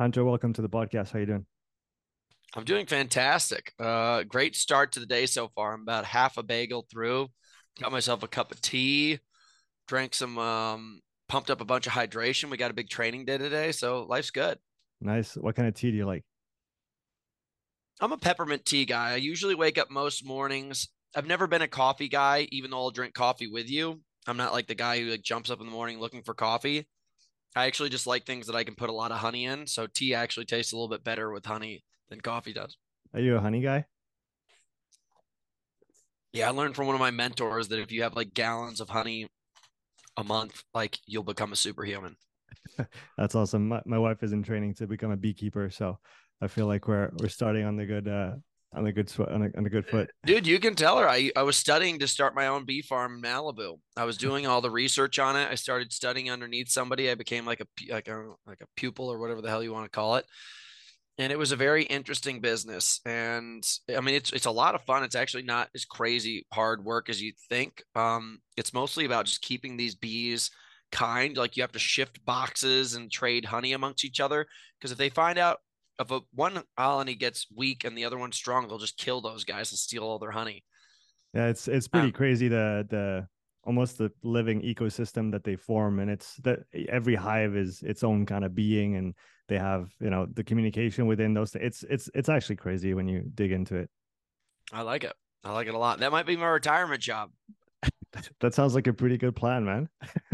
Hunter, welcome to the podcast. How you doing? I'm doing fantastic. Uh, great start to the day so far. I'm about half a bagel through. Got myself a cup of tea. Drank some. Um, pumped up a bunch of hydration. We got a big training day today, so life's good. Nice. What kind of tea do you like? I'm a peppermint tea guy. I usually wake up most mornings. I've never been a coffee guy, even though I'll drink coffee with you. I'm not like the guy who like jumps up in the morning looking for coffee. I actually just like things that I can put a lot of honey in. So tea actually tastes a little bit better with honey than coffee does. Are you a honey guy? Yeah, I learned from one of my mentors that if you have like gallons of honey a month, like you'll become a superhuman. That's awesome. My, my wife is in training to become a beekeeper, so I feel like we're we're starting on the good uh on a good on a, on a good foot. Dude, you can tell her. I I was studying to start my own bee farm in Malibu. I was doing all the research on it. I started studying underneath somebody. I became like a like a like a pupil or whatever the hell you want to call it. And it was a very interesting business. And I mean, it's it's a lot of fun. It's actually not as crazy hard work as you think. Um, it's mostly about just keeping these bees kind. Like you have to shift boxes and trade honey amongst each other. Because if they find out if a one colony gets weak and the other one's strong, they'll just kill those guys and steal all their honey. Yeah, it's it's pretty um, crazy the the almost the living ecosystem that they form, and it's that every hive is its own kind of being, and they have you know the communication within those. It's it's it's actually crazy when you dig into it. I like it. I like it a lot. That might be my retirement job. that sounds like a pretty good plan, man.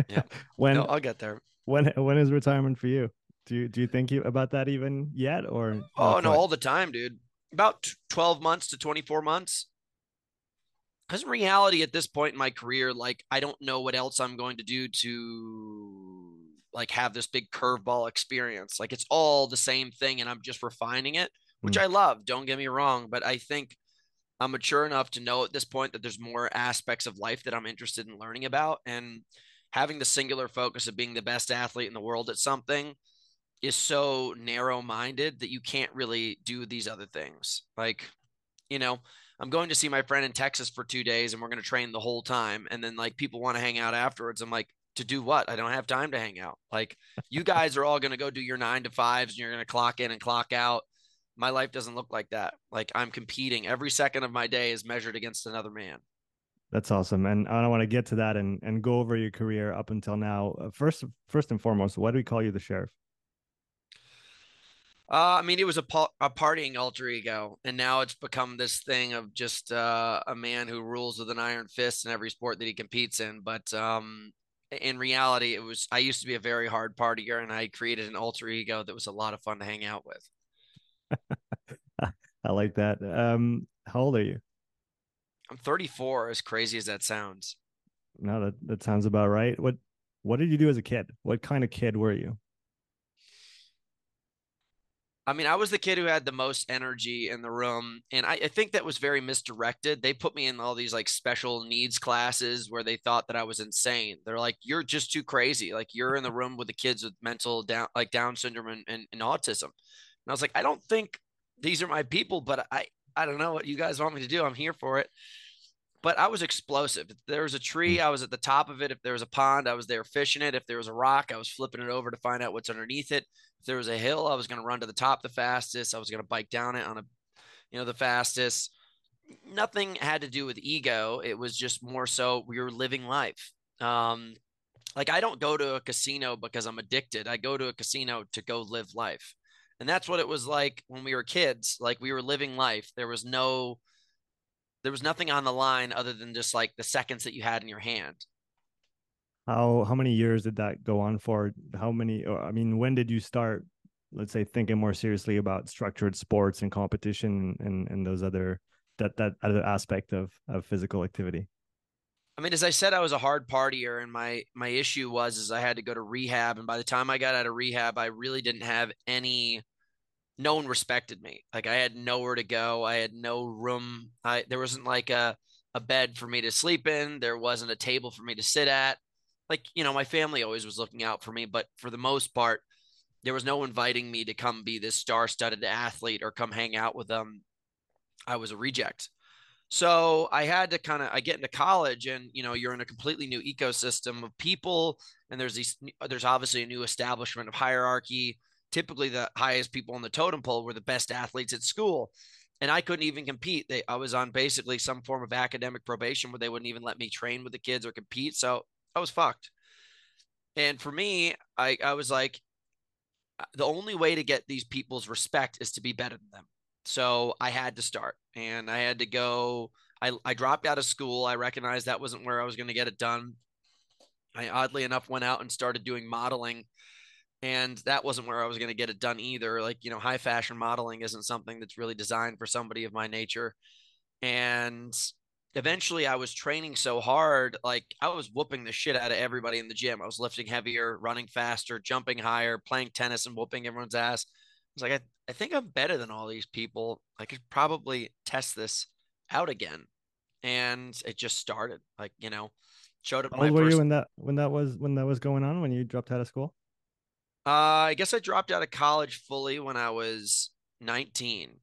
Yeah. when no, I'll get there. When when is retirement for you? Do you do you think you about that even yet or? Oh no, all the time, dude. About twelve months to twenty four months. Because in reality, at this point in my career, like I don't know what else I'm going to do to like have this big curveball experience. Like it's all the same thing, and I'm just refining it, which mm. I love. Don't get me wrong, but I think I'm mature enough to know at this point that there's more aspects of life that I'm interested in learning about, and having the singular focus of being the best athlete in the world at something is so narrow minded that you can't really do these other things. Like, you know, I'm going to see my friend in Texas for two days and we're going to train the whole time. And then, like, people want to hang out afterwards. I'm like, to do what? I don't have time to hang out. Like, you guys are all going to go do your nine to fives and you're going to clock in and clock out. My life doesn't look like that. Like, I'm competing. Every second of my day is measured against another man. That's awesome, and I want to get to that and and go over your career up until now. Uh, first, first and foremost, why do we call you the sheriff? Uh, I mean, it was a, a partying alter ego, and now it's become this thing of just uh, a man who rules with an iron fist in every sport that he competes in. But um, in reality, it was I used to be a very hard partier, and I created an alter ego that was a lot of fun to hang out with. I like that. Um, how old are you? I'm 34. As crazy as that sounds. No, that that sounds about right. What What did you do as a kid? What kind of kid were you? I mean, I was the kid who had the most energy in the room. And I, I, think that was very misdirected. They put me in all these like special needs classes where they thought that I was insane. They're like, you're just too crazy. Like you're in the room with the kids with mental down, like Down syndrome and, and, and autism. And I was like, I don't think these are my people, but I, I don't know what you guys want me to do. I'm here for it. But I was explosive. If there was a tree, mm. I was at the top of it. If there was a pond, I was there fishing it. If there was a rock, I was flipping it over to find out what's underneath it if there was a hill, I was going to run to the top the fastest. I was going to bike down it on a, you know, the fastest. Nothing had to do with ego. It was just more so we were living life. Um, like I don't go to a casino because I'm addicted. I go to a casino to go live life. And that's what it was like when we were kids. Like we were living life. There was no, there was nothing on the line other than just like the seconds that you had in your hand. How how many years did that go on for? How many? Uh, I mean, when did you start? Let's say thinking more seriously about structured sports and competition and and those other that that other aspect of of physical activity. I mean, as I said, I was a hard partier, and my my issue was is I had to go to rehab, and by the time I got out of rehab, I really didn't have any. No one respected me. Like I had nowhere to go. I had no room. I there wasn't like a a bed for me to sleep in. There wasn't a table for me to sit at like you know my family always was looking out for me but for the most part there was no inviting me to come be this star-studded athlete or come hang out with them i was a reject so i had to kind of i get into college and you know you're in a completely new ecosystem of people and there's these there's obviously a new establishment of hierarchy typically the highest people on the totem pole were the best athletes at school. And I couldn't even compete. They, I was on basically some form of academic probation where they wouldn't even let me train with the kids or compete. So I was fucked. And for me, I, I was like, the only way to get these people's respect is to be better than them. So I had to start and I had to go. I, I dropped out of school. I recognized that wasn't where I was going to get it done. I oddly enough went out and started doing modeling and that wasn't where I was going to get it done either. Like, you know, high fashion modeling isn't something that's really designed for somebody of my nature. And eventually I was training so hard, like I was whooping the shit out of everybody in the gym. I was lifting heavier, running faster, jumping higher, playing tennis and whooping everyone's ass. I was like, I, I think I'm better than all these people. I could probably test this out again. And it just started. Like, you know, showed up. How old were first... you when that when that was when that was going on when you dropped out of school? Uh, I guess I dropped out of college fully when I was 19.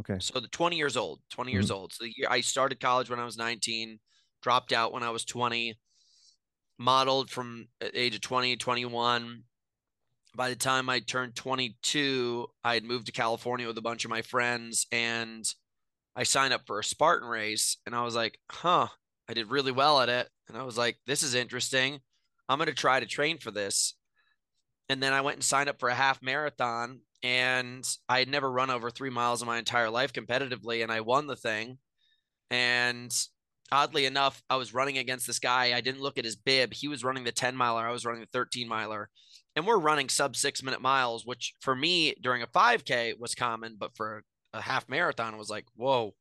Okay. So the 20 years old, 20 mm-hmm. years old. So the year I started college when I was 19, dropped out when I was 20, modeled from age of 20, 21. By the time I turned 22, I had moved to California with a bunch of my friends and I signed up for a Spartan race and I was like, huh, I did really well at it. And I was like, this is interesting. I'm going to try to train for this and then I went and signed up for a half marathon and I had never run over three miles in my entire life competitively and I won the thing. And oddly enough, I was running against this guy. I didn't look at his bib. He was running the 10 miler. I was running the 13 miler. And we're running sub six minute miles, which for me during a 5K was common, but for a half marathon was like, whoa,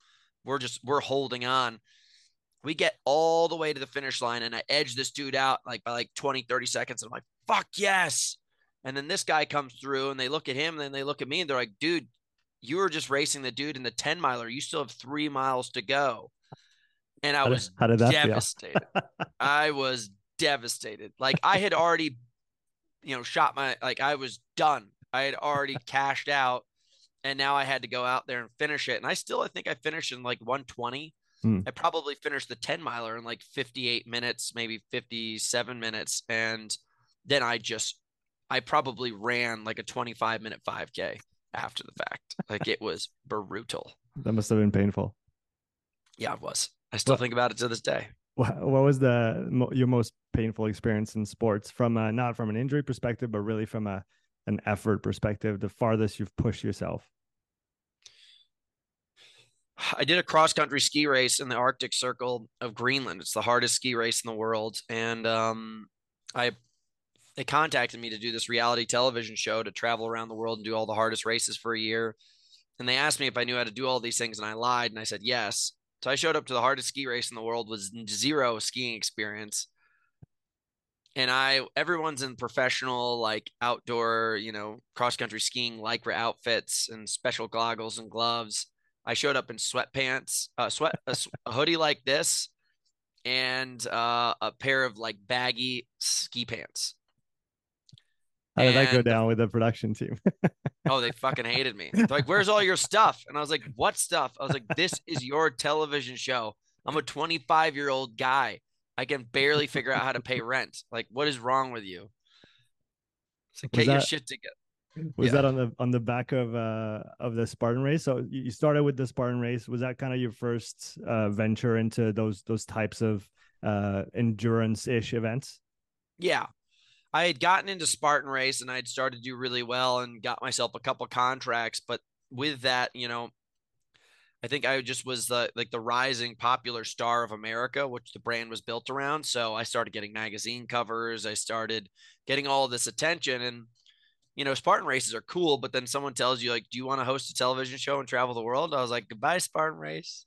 we're just, we're holding on. We get all the way to the finish line and I edge this dude out like by like 20, 30 seconds. I'm like, fuck yes. And then this guy comes through and they look at him and then they look at me and they're like, dude, you were just racing the dude in the 10 miler. You still have three miles to go. And I how was did, devastated. I was devastated. Like I had already, you know, shot my, like I was done. I had already cashed out and now I had to go out there and finish it. And I still, I think I finished in like 120. Hmm. I probably finished the 10 miler in like 58 minutes, maybe 57 minutes. And then I just I probably ran like a 25 minute 5K after the fact. Like it was brutal. That must have been painful. Yeah, it was. I still what, think about it to this day. What, was the your most painful experience in sports from a, not from an injury perspective, but really from a an effort perspective? The farthest you've pushed yourself. I did a cross country ski race in the Arctic Circle of Greenland. It's the hardest ski race in the world, and um, I they contacted me to do this reality television show to travel around the world and do all the hardest races for a year. And they asked me if I knew how to do all these things, and I lied, and I said yes. So I showed up to the hardest ski race in the world with zero skiing experience. And I, everyone's in professional, like outdoor, you know, cross country skiing lycra outfits and special goggles and gloves. I showed up in sweatpants, uh, sweat, a, a hoodie like this, and uh, a pair of like baggy ski pants. How did and, that go down with the production team? oh, they fucking hated me. They're like, "Where's all your stuff?" And I was like, "What stuff?" I was like, "This is your television show. I'm a 25 year old guy. I can barely figure out how to pay rent. Like, what is wrong with you?" So get that, your shit together. Was yeah. that on the on the back of uh of the Spartan race? So you started with the Spartan race. Was that kind of your first uh, venture into those those types of uh endurance ish events? Yeah, I had gotten into Spartan race and I'd started to do really well and got myself a couple contracts. But with that, you know, I think I just was the like the rising popular star of America, which the brand was built around. So I started getting magazine covers. I started getting all this attention and you know, Spartan races are cool, but then someone tells you like, "Do you want to host a television show and travel the world?" I was like, "Goodbye, Spartan race."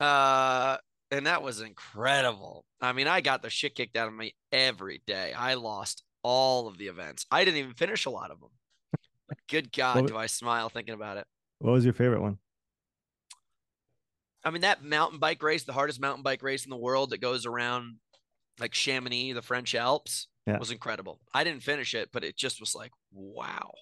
Uh, and that was incredible. I mean, I got the shit kicked out of me every day. I lost all of the events. I didn't even finish a lot of them. Good God, what, do I smile thinking about it. What was your favorite one? I mean, that mountain bike race, the hardest mountain bike race in the world that goes around like Chamonix, the French Alps, yeah. was incredible. I didn't finish it, but it just was like, wow.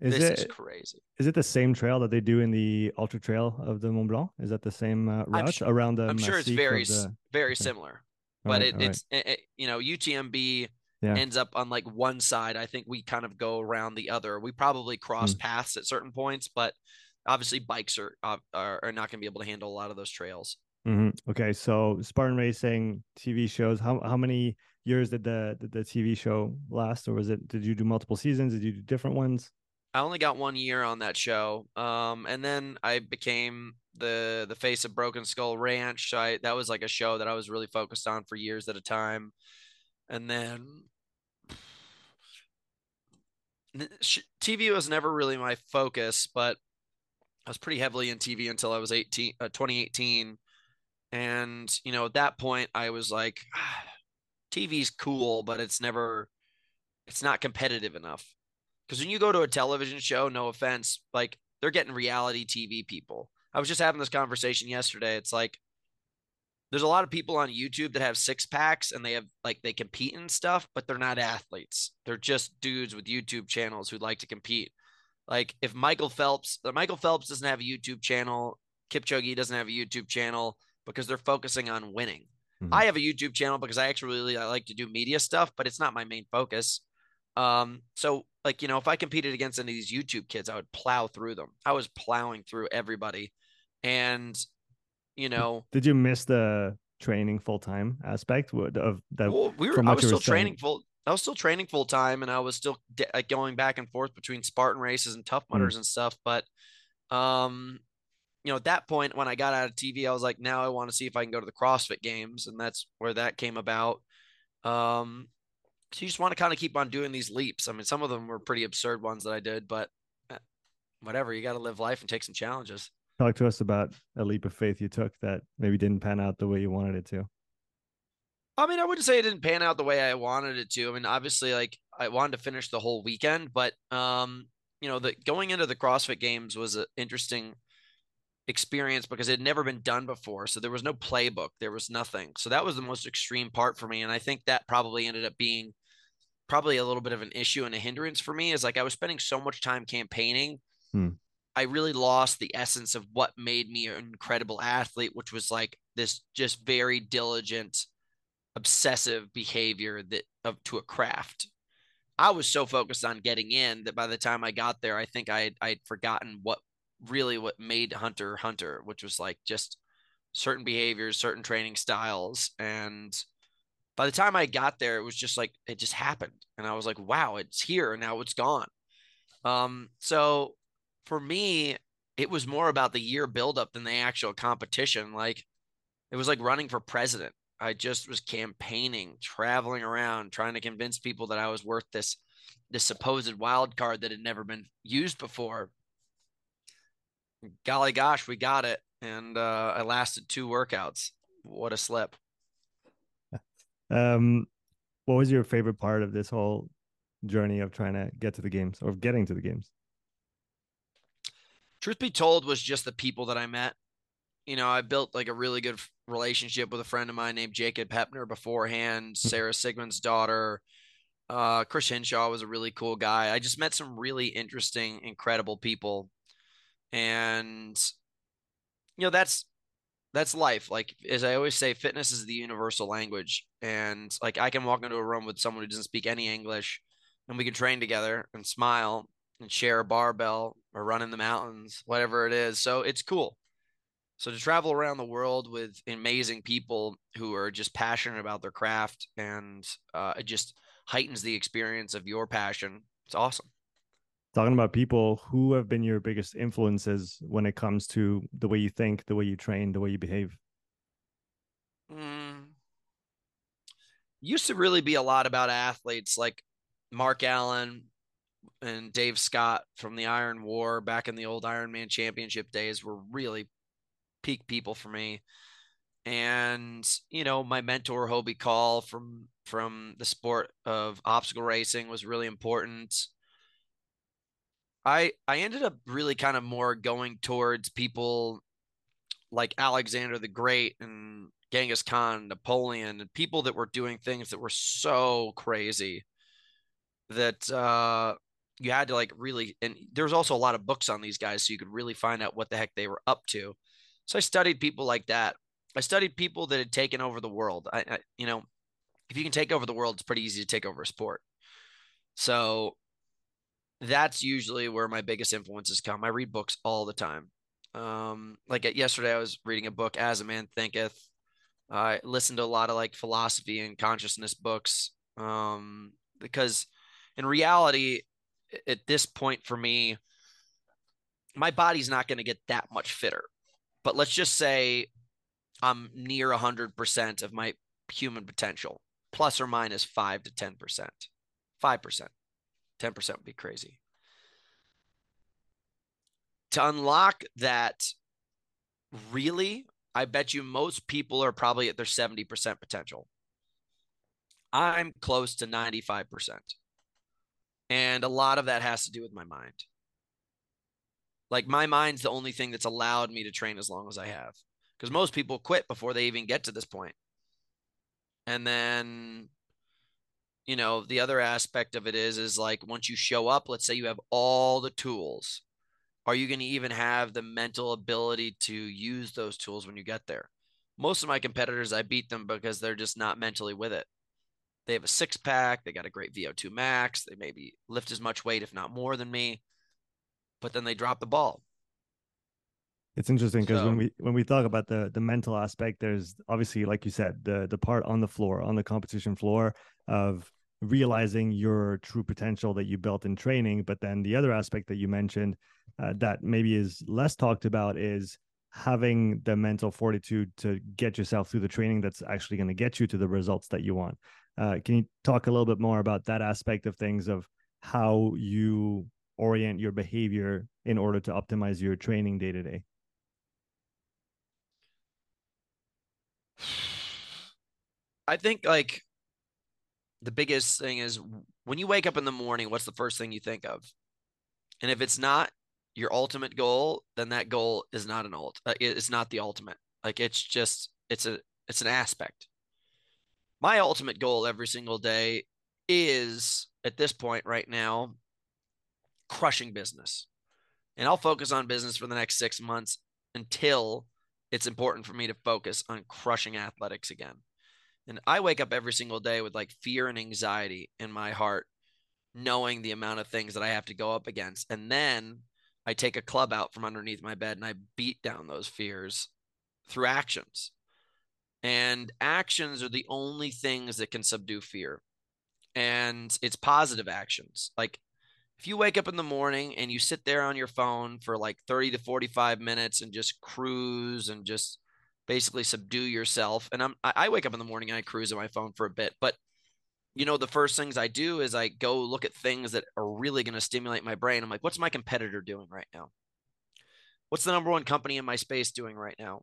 Is this it, is crazy. Is it the same trail that they do in the Ultra Trail of the Mont Blanc? Is that the same uh, route sure, around the? I'm sure it's very the... very okay. similar, but right, it, it's right. it, you know UTMB yeah. ends up on like one side. I think we kind of go around the other. We probably cross Mm. paths at certain points, but obviously bikes are uh, are, are not going to be able to handle a lot of those trails. Mhm. Okay, so Spartan Racing TV shows. How how many years did the did the TV show last, or was it? Did you do multiple seasons? Did you do different ones? I only got one year on that show, um, and then I became the the face of Broken Skull Ranch. I that was like a show that I was really focused on for years at a time, and then TV was never really my focus, but I was pretty heavily in TV until I was 18, uh, 2018. And, you know, at that point, I was like, TV's cool, but it's never, it's not competitive enough. Because when you go to a television show, no offense, like they're getting reality TV people. I was just having this conversation yesterday. It's like, there's a lot of people on YouTube that have six packs and they have like they compete and stuff, but they're not athletes. They're just dudes with YouTube channels who like to compete. Like if Michael Phelps, Michael Phelps doesn't have a YouTube channel, Kipchoge doesn't have a YouTube channel because they're focusing on winning. Mhm. I have a YouTube channel because I actually really I like to do media stuff, but it's not my main focus. Um, so like you know, if I competed against any of these YouTube kids, I would plow through them. I was plowing through everybody, and you know, Did you miss the training full time aspect of that? well, we were. I was still training saying. full. I was still training full time, and I was still de- going back and forth between Spartan races and Tough Mm. Mudders and stuff. But, um, you know, at that point when I got out of TV, I was like, now I want to see if I can go to the CrossFit Games, and that's where that came about. Um, so you just want to kind of keep on doing these leaps. I mean, some of them were pretty absurd ones that I did, but eh, whatever. You got to live life and take some challenges. Talk to us about a leap of faith you took that maybe didn't pan out the way you wanted it to. I mean, I wouldn't say it didn't pan out the way I wanted it to. I mean, obviously, like I wanted to finish the whole weekend, but um, you know, the going into the CrossFit Games was an interesting experience because it had never been done before. So there was no playbook, there was nothing. So that was the most extreme part for me, and I think that probably ended up being probably a little bit of an issue and a hindrance for me. Is like I was spending so much time campaigning. Hmm. I really lost the essence of what made me an incredible athlete, which was like this just very diligent obsessive behavior that of to a craft. I was so focused on getting in that by the time I got there, I think I I'd forgotten what really what made Hunter Hunter, which was like just certain behaviors, certain training styles, and by the time I got there, it was just like it just happened, and I was like, wow, it's here and now it's gone. Um, so for me, it was more about the year buildup than the actual competition. Like it was like running for president. I just was campaigning, traveling around, trying to convince people that I was worth this this supposed wild card that had never been used before. Golly gosh, we got it. And uh, I lasted two workouts. What a slip. Um, what was your favorite part of this whole journey of trying to get to the games or getting to the games? Truth be told, was just the people that I met. You know, I built like a really good relationship with a friend of mine named Jacob Heppner beforehand, Sara Sigmundsdottir. Uh, Chris Hinshaw was a really cool guy. I just met some really interesting, incredible people. And you know, that's that's life. Like as I always say, fitness is the universal language. And like I can walk into a room with someone who doesn't speak any English and we can train together and smile and share a barbell or run in the mountains, whatever it is. So it's cool. So to travel around the world with amazing people who are just passionate about their craft and uh, it just heightens the experience of your passion. It's awesome. Talking about people, who have been your biggest influences when it comes to the way you think, the way you train, the way you behave? Mm. Used to really be a lot about athletes like Mark Allen and Dave Scott from the Iron War back in the old Ironman championship days were really peak people for me. And, you know, my mentor Hobie Call from from the sport of obstacle racing was really important. I I ended up really kind of more going towards people like Alexander the Great and Genghis Khan, Napoleon, and people that were doing things that were so crazy that uh, you had to like really. And there's also a lot of books on these guys, so you could really find out what the heck they were up to. So I studied people like that. I studied people that had taken over the world. I, I you know, if you can take over the world, it's pretty easy to take over a sport. So that's usually where my biggest influences come. I read books all the time. Um, like yesterday, I was reading a book, As a Man Thinketh. I listened to a lot of like philosophy and consciousness books um, because in reality, at this point for me, my body's not going to get that much fitter. But let's just say I'm near 100% of my human potential, plus or minus 5 to 10%. 5%. 10% would be crazy. To unlock that, really, I bet you most people are probably at their 70% potential. I'm close to 95%. And a lot of that has to do with my mind. Like my mind's the only thing that's allowed me to train as long as I have. Because most people quit before they even get to this point. And then, you know, the other aspect of it is, is like once you show up, let's say you have all the tools, are you going to even have the mental ability to use those tools when you get there? Most of my competitors, I beat them because they're just not mentally with it. They have a six pack. They got a great VO2 max. They maybe lift as much weight, if not more than me, but then they drop the ball. It's interesting because so, when we when we talk about the the mental aspect, there's obviously, like you said, the the part on the floor, on the competition floor of realizing your true potential that you built in training. But then the other aspect that you mentioned uh, that maybe is less talked about is having the mental fortitude to get yourself through the training that's actually going to get you to the results that you want. Uh, can you talk a little bit more about that aspect of things of how you orient your behavior in order to optimize your training day to day? I think like the biggest thing is when you wake up in the morning, what's the first thing you think of? And if it's not your ultimate goal, then that goal is not an ult. Uh, it's not the ultimate. Like it's just it's a it's an aspect my ultimate goal every single day is at this point right now crushing business. And I'll focus on business for the next six months until it's important for me to focus on crushing athletics again. And I wake up every single day with like fear and anxiety in my heart, knowing the amount of things that I have to go up against. And then I take a club out from underneath my bed and I beat down those fears through actions. And actions are the only things that can subdue fear. And it's positive actions. Like if you wake up in the morning and you sit there on your phone for like 30 to 45 minutes and just cruise and just basically subdue yourself. And I'm I wake up in the morning and I cruise on my phone for a bit, but you know, the first things I do is I go look at things that are really going to stimulate my brain. I'm like, what's my competitor doing right now? What's the number one company in my space doing right now?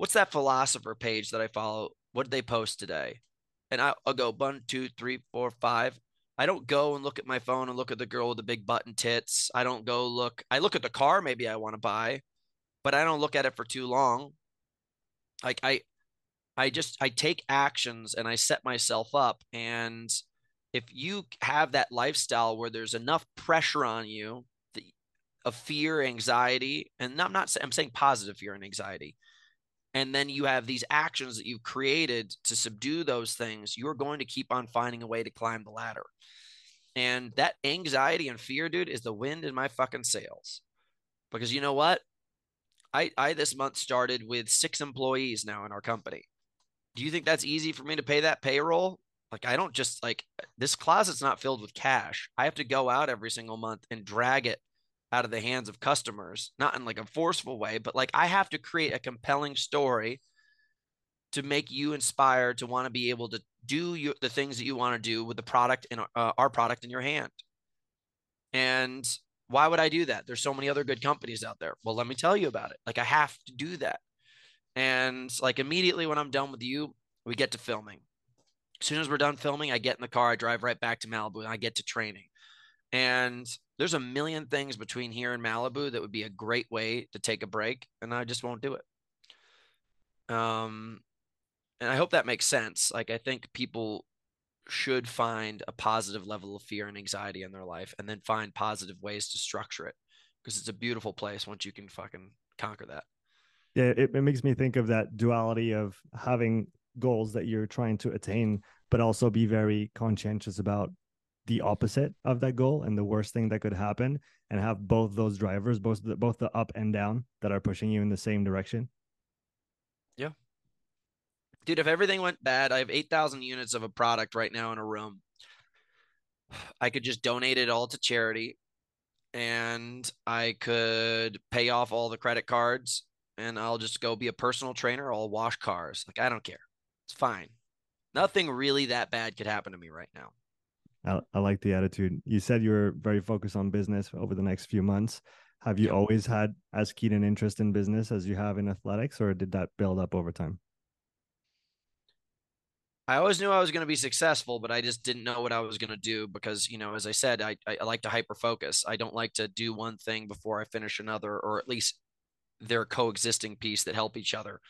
What's that philosopher page that I follow? What did they post today? And I'll, I'll go one, two, three, four, five. I don't go and look at my phone and look at the girl with the big button tits. I don't go look. I look at the car maybe I want to buy, but I don't look at it for too long. Like I, I just I take actions and I set myself up. And if you have that lifestyle where there's enough pressure on you the, of fear, anxiety, and I'm not I'm saying positive fear and anxiety, and then you have these actions that you've created to subdue those things, you're going to keep on finding a way to climb the ladder. And that anxiety and fear, dude, is the wind in my fucking sails. Because you know what? I, I this month started with six employees now in our company. Do you think that's easy for me to pay that payroll? Like, I don't just like this closet's not filled with cash. I have to go out every single month and drag it out of the hands of customers, not in like a forceful way, but like I have to create a compelling story to make you inspired to want to be able to do you, the things that you want to do with the product in uh, our product in your hand. And why would I do that? There's so many other good companies out there. Well, let me tell you about it. Like I have to do that. And like immediately when I'm done with you, we get to filming. As soon as we're done filming, I get in the car, I drive right back to Malibu and I get to training. And there's a million things between here and Malibu that would be a great way to take a break, and I just won't do it. Um, and I hope that makes sense. Like I think people should find a positive level of fear and anxiety in their life, and then find positive ways to structure it because it's a beautiful place once you can fucking conquer that. Yeah, it, it makes me think of that duality of having goals that you're trying to attain, but also be very conscientious about the opposite of that goal and the worst thing that could happen and have both those drivers both the, both the up and down that are pushing you in the same direction? Yeah. Dude if everything went bad i have 8000 units of a product right now in a room. I could just donate it all to charity and i could pay off all the credit cards and i'll just go be a personal trainer. I'll wash cars. Like i don't care. It's fine. Nothing really that bad could happen to me right now I, I like the attitude. You said you were very focused on business over the next few months. Have you always had as keen an interest in business as you have in athletics, or did that build up over time? I always knew I was going to be successful, but I just didn't know what I was going to do because, you know, as I said, I, I like to hyper focus. I don't like to do one thing before I finish another, or at least they're coexisting piece that help each other.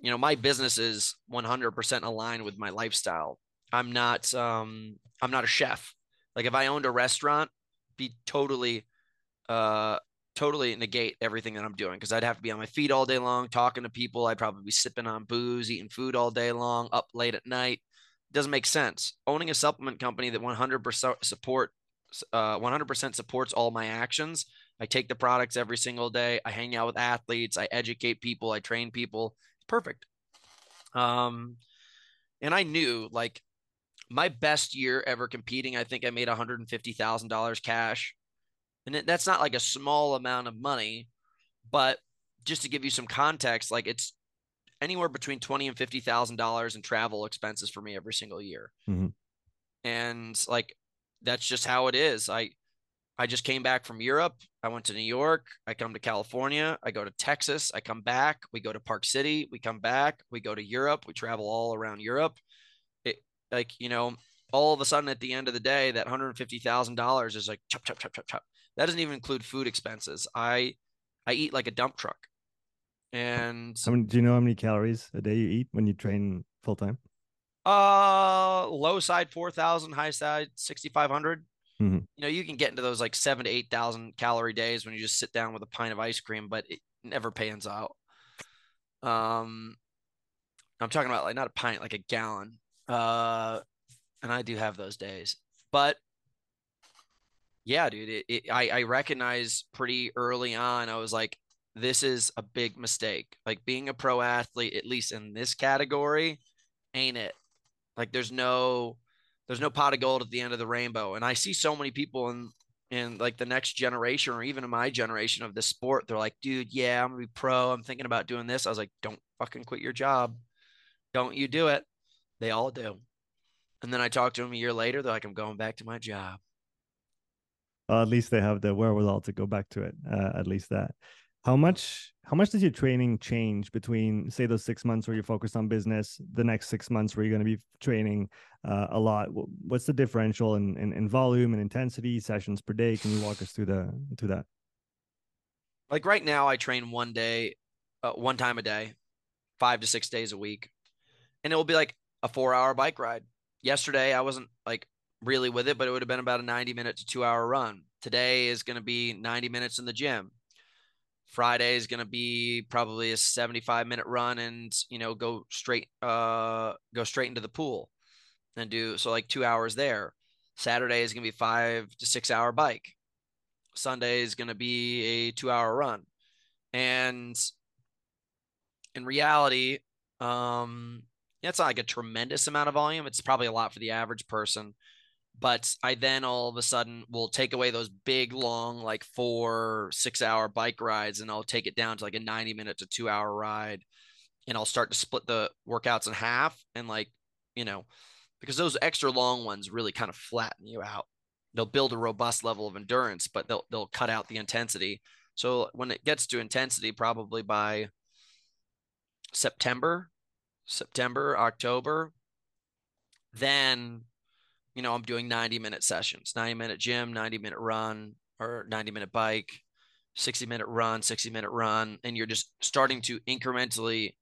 You know, my business is 100% aligned with my lifestyle. I'm not um I'm not a chef. Like if I owned a restaurant, be totally uh totally negate everything that I'm doing because I'd have to be on my feet all day long, talking to people. I'd probably be sipping on booze, eating food all day long, up late at night. Doesn't make sense. Owning a supplement company that 100% support uh 100% supports all my actions. I take the products every single day. I hang out with athletes, I educate people, I train people. It's perfect. Um and I knew like my best year ever competing, I think I made $150,000 cash. And that's not like a small amount of money, but just to give you some context, like it's anywhere between twenty and fifty thousand dollars in travel expenses for me every single year. Mm-hmm. And like that's just how it is. I I just came back from Europe. I went to New York. I come to California. I go to Texas. I come back. We go to Park City. We come back. We go to Europe. We travel all around Europe like you know all of a sudden at the end of the day that $150,000 is like chop chop chop chop chop. That doesn't even include food expenses. I i eat like a dump truck. And I mean, do you know how many calories a day you eat when you train full time uh low side 4000 high side 6500 mm-hmm. you know you can get into those like 7 to 8000 calorie days when you just sit down with a pint of ice cream but it never pans out. Um i'm talking about like not a pint like a gallon uh, and I do have those days, but yeah, dude, it, it, I, I recognize pretty early on, I was like, this is a big mistake. Like being a pro athlete, at least in this category, ain't it? Like there's no, there's no pot of gold at the end of the rainbow. And I see so many people in, in like the next generation or even in my generation of this sport, they're like, dude, yeah, I'm gonna be pro. I'm thinking about doing this. I was like, don't fucking quit your job. Don't you do it. They all do. And then I talk to them a year later. They're like, I'm going back to my job. Well, at least they have the wherewithal to go back to it. Uh, at least that. How much? How much does your training change between, say, those six months where you're focused on business, the next six months where you're going to be training uh, a lot? What's the differential in, in, in volume and intensity, sessions per day? Can you walk us through the to that? Like right now, I train one day, uh, one time a day, five to six days a week, and it will be like a four hour bike ride. Yesterday, I wasn't like really with it, but it would have been about a 90 minute to two hour run. Today is going to be 90 minutes in the gym. Friday is going to be probably a 75 minute run and, you know, go straight, uh, go straight into the pool and do so like two hours there. Saturday is going to be five to six hour bike. Sunday is going to be a two hour run. And in reality, um, it's not like a tremendous amount of volume. It's probably a lot for the average person. But I then all of a sudden will take away those big, long, like four, six hour bike rides, and I'll take it down to like a 90 minute to two hour ride. And I'll start to split the workouts in half. And like, you know, because those extra long ones really kind of flatten you out. They'll build a robust level of endurance, but they'll they'll cut out the intensity. So when it gets to intensity, probably by September, September, October, then you know, I'm doing 90 minute sessions, 90 minute gym, 90 minute run, or 90 minute bike, 60 minute run, 60 minute run, and you're just starting to incrementally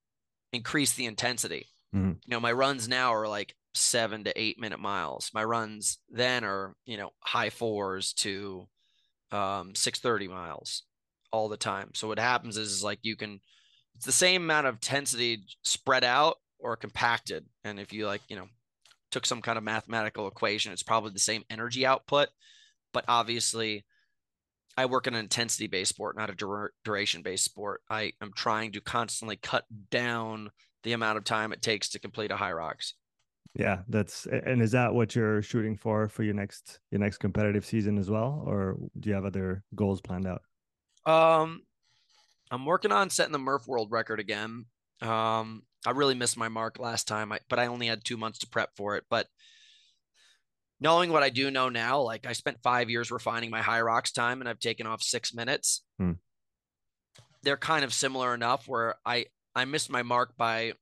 increase the intensity. Mm-hmm. You know, my runs now are like seven to eight minute miles. My runs then are, you know, high fours to um, 630 miles all the time. So what happens is, is like you can it's the same amount of intensity spread out or compacted. And if you like, you know, took some kind of mathematical equation, it's probably the same energy output. But obviously, I work in an intensity based sport, not a dur- duration based sport. I am trying to constantly cut down the amount of time it takes to complete a Hyrox. Yeah, that's and is that what you're shooting for for your next your next competitive season as well, or do you have other goals planned out? Um, I'm working on setting the Murph World Record again. Um, I really missed my mark last time, I, but I only had two months to prep for it. But knowing what I do know now, like I spent five years refining my Hyrox time, and I've taken off six minutes. Hmm. They're kind of similar enough where I I missed my mark by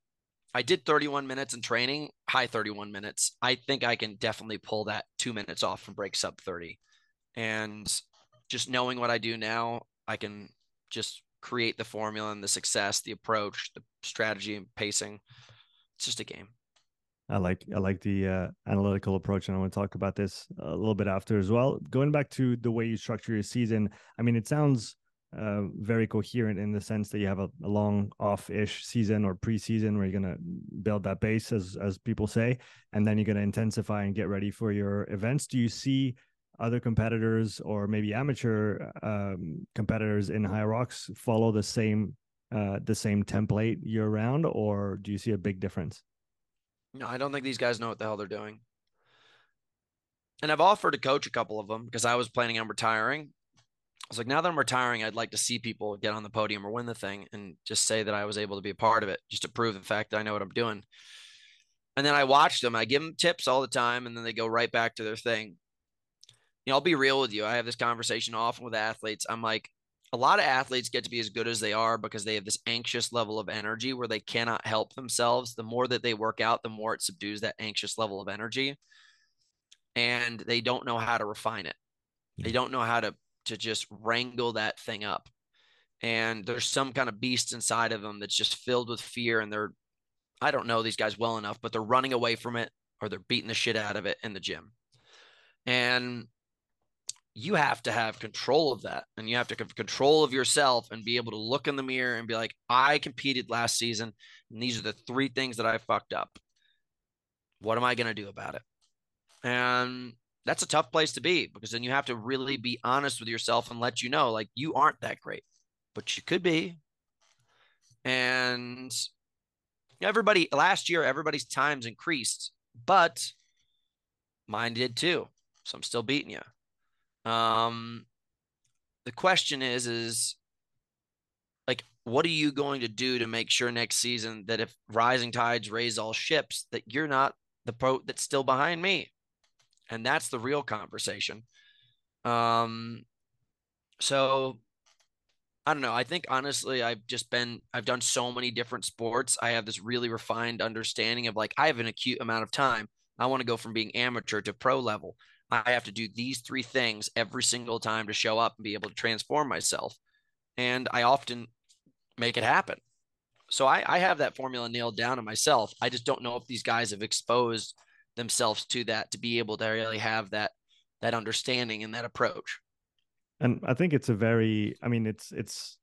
I did 31 minutes in training, high 31 minutes. I think I can definitely pull that two minutes off and break sub 30. And just knowing what I do now, I can just create the formula and the success, the approach, the strategy and pacing. It's just a game. I like I like the uh, analytical approach, and I want to talk about this a little bit after as well. Going back to the way you structure your season, I mean, it sounds uh, very coherent in the sense that you have a, a long off-ish season or preseason where you're going to build that base as as people say and then you're going to intensify and get ready for your events do you see other competitors or maybe amateur um, competitors in Hyrox follow the same uh, the same template year round or do you see a big difference no i don't think these guys know what the hell they're doing and i've offered to coach a couple of them because i was planning on retiring I was like, now that I'm retiring, I'd like to see people get on the podium or win the thing and just say that I was able to be a part of it, just to prove the fact that I know what I'm doing. And then I watch them. I give them tips all the time, and then they go right back to their thing. You know, I'll be real with you. I have this conversation often with athletes. I'm like, a lot of athletes get to be as good as they are because they have this anxious level of energy where they cannot help themselves. The more that they work out, the more it subdues that anxious level of energy. And they don't know how to refine it. They don't know how to to just wrangle that thing up. And there's some kind of beast inside of them that's just filled with fear. And they're, I don't know these guys well enough, but they're running away from it or they're beating the shit out of it in the gym. And you have to have control of that and you have to have control of yourself and be able to look in the mirror and be like, I competed last season and these are the three things that I fucked up. What am I going to do about it? And that's a tough place to be because then you have to really be honest with yourself and let you know like you aren't that great but you could be and everybody last year everybody's times increased but mine did too so i'm still beating you um the question is is like what are you going to do to make sure next season that if rising tides raise all ships that you're not the boat that's still behind me and that's the real conversation. Um, so I don't know. I think honestly, I've just been, I've done so many different sports. I have this really refined understanding of like, I have an acute amount of time. I want to go from being amateur to pro level. I have to do these three things every single time to show up and be able to transform myself. And I often make it happen. So I, I have that formula nailed down to myself. I just don't know if these guys have exposed themselves to that to be able to really have that that understanding and that approach and i think it's a very i mean it's it's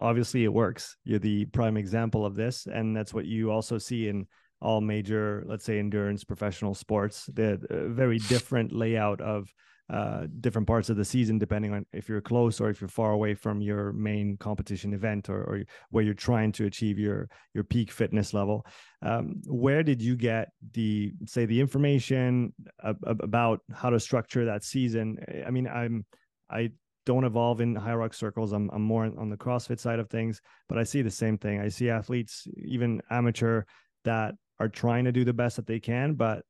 obviously it works you're the prime example of this and that's what you also see in all major let's say endurance professional sports the very different layout of uh, different parts of the season, depending on if you're close or if you're far away from your main competition event or, or where you're trying to achieve your your peak fitness level. Um, where did you get the say the information about how to structure that season? I mean, I'm I don't evolve in Hyrox circles. I'm I'm more on the CrossFit side of things, but I see the same thing. I see athletes, even amateur, that are trying to do the best that they can, but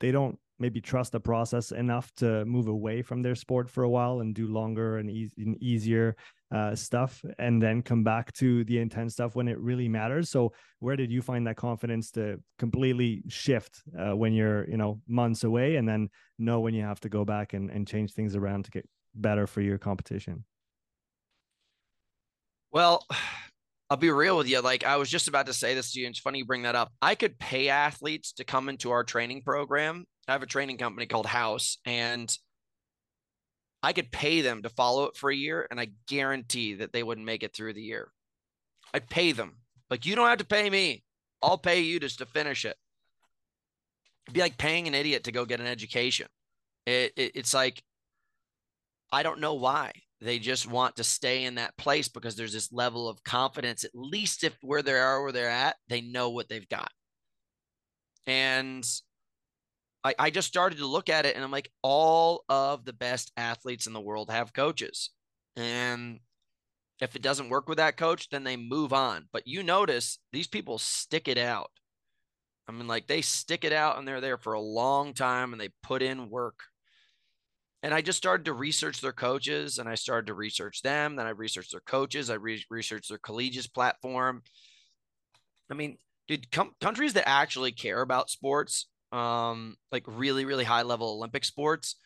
they don't maybe trust the process enough to move away from their sport for a while and do longer and, e- and easier uh, stuff and then come back to the intense stuff when it really matters. So where did you find that confidence to completely shift uh, when you're you know months away and then know when you have to go back and, and change things around to get better for your competition? Well I'll be real with you. Like I was just about to say this to you. And it's funny you bring that up. I could pay athletes to come into our training program I have a training company called House, and I could pay them to follow it for a year, and I guarantee that they wouldn't make it through the year. I'd pay them. Like, you don't have to pay me. I'll pay you just to finish it. It'd be like paying an idiot to go get an education. It, it, it's like, I don't know why. They just want to stay in that place because there's this level of confidence. At least if where they are, where they're at, they know what they've got. And I, I just started to look at it and I'm like, all of the best athletes in the world have coaches. And if it doesn't work with that coach, then they move on. But you notice these people stick it out. I mean, like they stick it out and they're there for a long time and they put in work. And I just started to research their coaches and I started to research them. Then I researched their coaches. I re- researched their collegiate platform. I mean, dude, com- countries that actually care about sports, um, like really, really high level Olympic sports,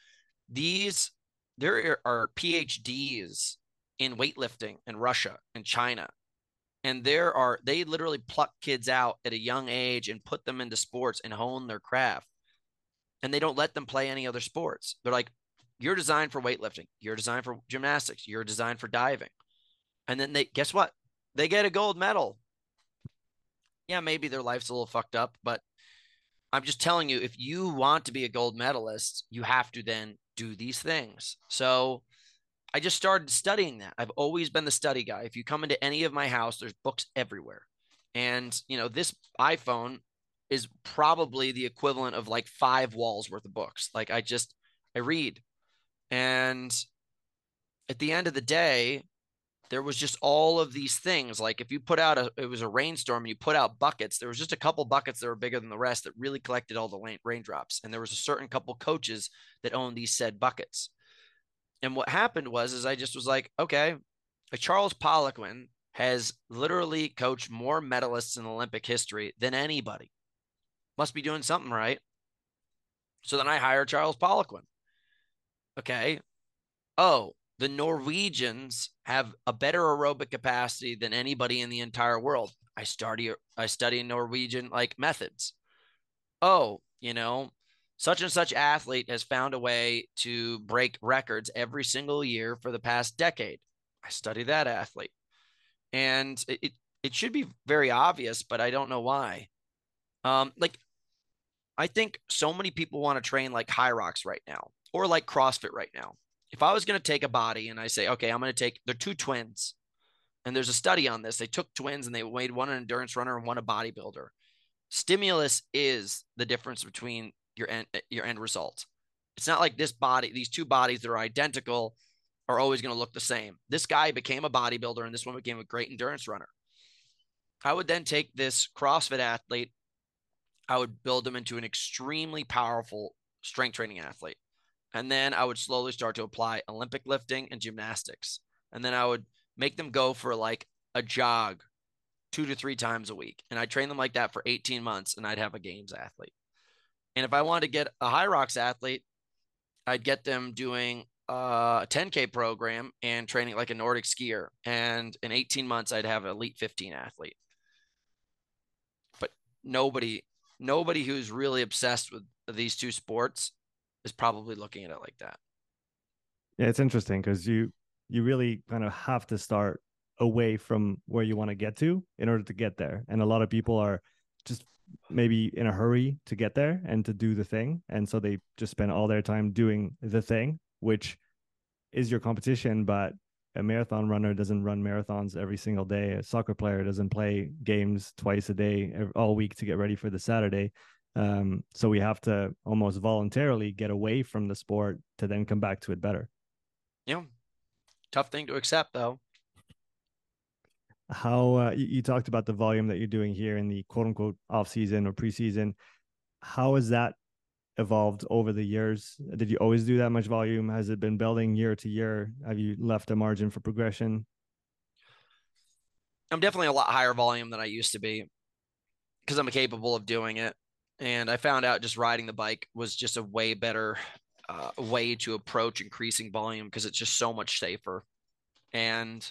these, there are PhDs in weightlifting in Russia and China. And there are, they literally pluck kids out at a young age and put them into sports and hone their craft. And they don't let them play any other sports. They're like, you're designed for weightlifting, you're designed for gymnastics, you're designed for diving. And then they, guess what? They get a gold medal. Yeah, maybe their life's a little fucked up, but I'm just telling you, if you want to be a gold medalist, you have to then do these things. So, I just started studying that. I've always been the study guy. If you come into any of my house, there's books everywhere. And, you know, this iPhone is probably the equivalent of like five walls worth of books. Like I just, I read. And at the end of the day, there was just all of these things. Like if you put out a, it was a rainstorm and you put out buckets, there was just a couple buckets that were bigger than the rest that really collected all the raindrops. And there was a certain couple coaches that owned these said buckets. And what happened was, is I just was like, okay, a Charles Poliquin has literally coached more medalists in Olympic history than anybody. Must be doing something right. So then I hire Charles Poliquin. Okay. Oh, the Norwegians have a better aerobic capacity than anybody in the entire world. I study I study Norwegian like methods. Oh, you know, such and such athlete has found a way to break records every single year for the past decade. I study that athlete. And it, it, it should be very obvious, but I don't know why. Um, like, I think so many people want to train like Hyrox right now or like CrossFit right now. If I was going to take a body and I say, okay, I'm going to take, they're two twins. And there's a study on this. They took twins and they weighed one an endurance runner and one a bodybuilder. Stimulus is the difference between your end your end result. It's not like this body, these two bodies that are identical are always going to look the same. This guy became a bodybuilder and this one became a great endurance runner. I would then take this CrossFit athlete, I would build him into an extremely powerful strength training athlete. And then I would slowly start to apply Olympic lifting and gymnastics. And then I would make them go for like a jog two to three times a week. And I train them like that for 18 months and I'd have a games athlete. And if I wanted to get a Hyrox athlete, I'd get them doing uh, a 10K program and training like a Nordic skier. And in 18 months, I'd have an elite 15 athlete. But nobody, nobody who's really obsessed with these two sports is probably looking at it like that. Yeah, it's interesting because you you really kind of have to start away from where you want to get to in order to get there. And a lot of people are just maybe in a hurry to get there and to do the thing and so they just spend all their time doing the thing which is your competition but a marathon runner doesn't run marathons every single day a soccer player doesn't play games twice a day all week to get ready for the saturday um, so we have to almost voluntarily get away from the sport to then come back to it better yeah tough thing to accept though how uh, you, you, talked about the volume that you're doing here in the quote unquote off season or preseason. How has that evolved over the years? Did you always do that much volume? Has it been building year to year? Have you left a margin for progression? I'm definitely a lot higher volume than I used to be because I'm capable of doing it. And I found out just riding the bike was just a way better uh, way to approach increasing volume because it's just so much safer. And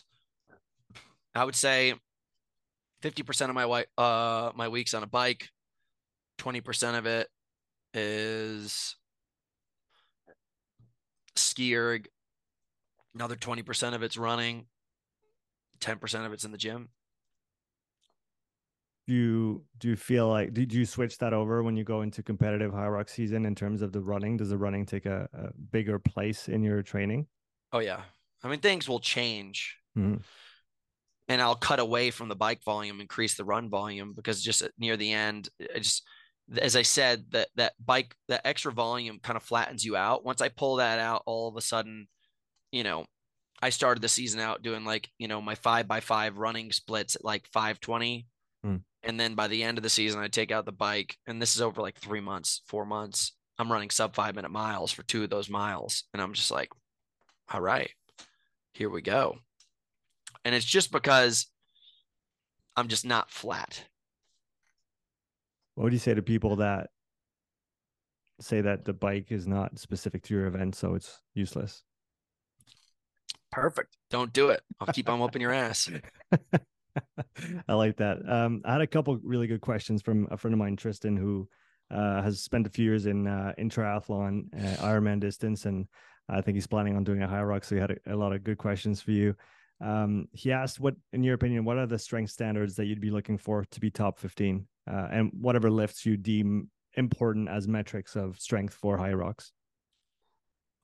I would say 50% of my uh my weeks on a bike, 20% of it is ski erg. Another 20% of it's running. 10% of it's in the gym. Do you do you feel like did you switch that over when you go into competitive Hyrox season in terms of the running? Does the running take a, a bigger place in your training? Oh yeah. I mean things will change. Mhm. And I'll cut away from the bike volume, increase the run volume because just near the end, I just as I said, that that bike that extra volume kind of flattens you out. Once I pull that out, all of a sudden, you know, I started the season out doing like, you know, my five by five running splits at like 520. Mm. And then by the end of the season, I take out the bike. And this is over like three months, four months. I'm running sub five minute miles for two of those miles. And I'm just like, all right, here we go. And it's just because I'm just not flat. What would you say to people that say that the bike is not specific to your event, so it's useless? Perfect. Don't do it. I'll keep on whooping your ass. I like that. Um, I had a couple really good questions from a friend of mine, Tristan, who uh, has spent a few years in uh, in triathlon, uh, Ironman distance, and I think he's planning on doing a Hyrox. So he had a, a lot of good questions for you. Um, he asked, "What, in your opinion, what are the strength standards that you'd be looking for to be top 15, uh, and whatever lifts you deem important as metrics of strength for Hyrox?"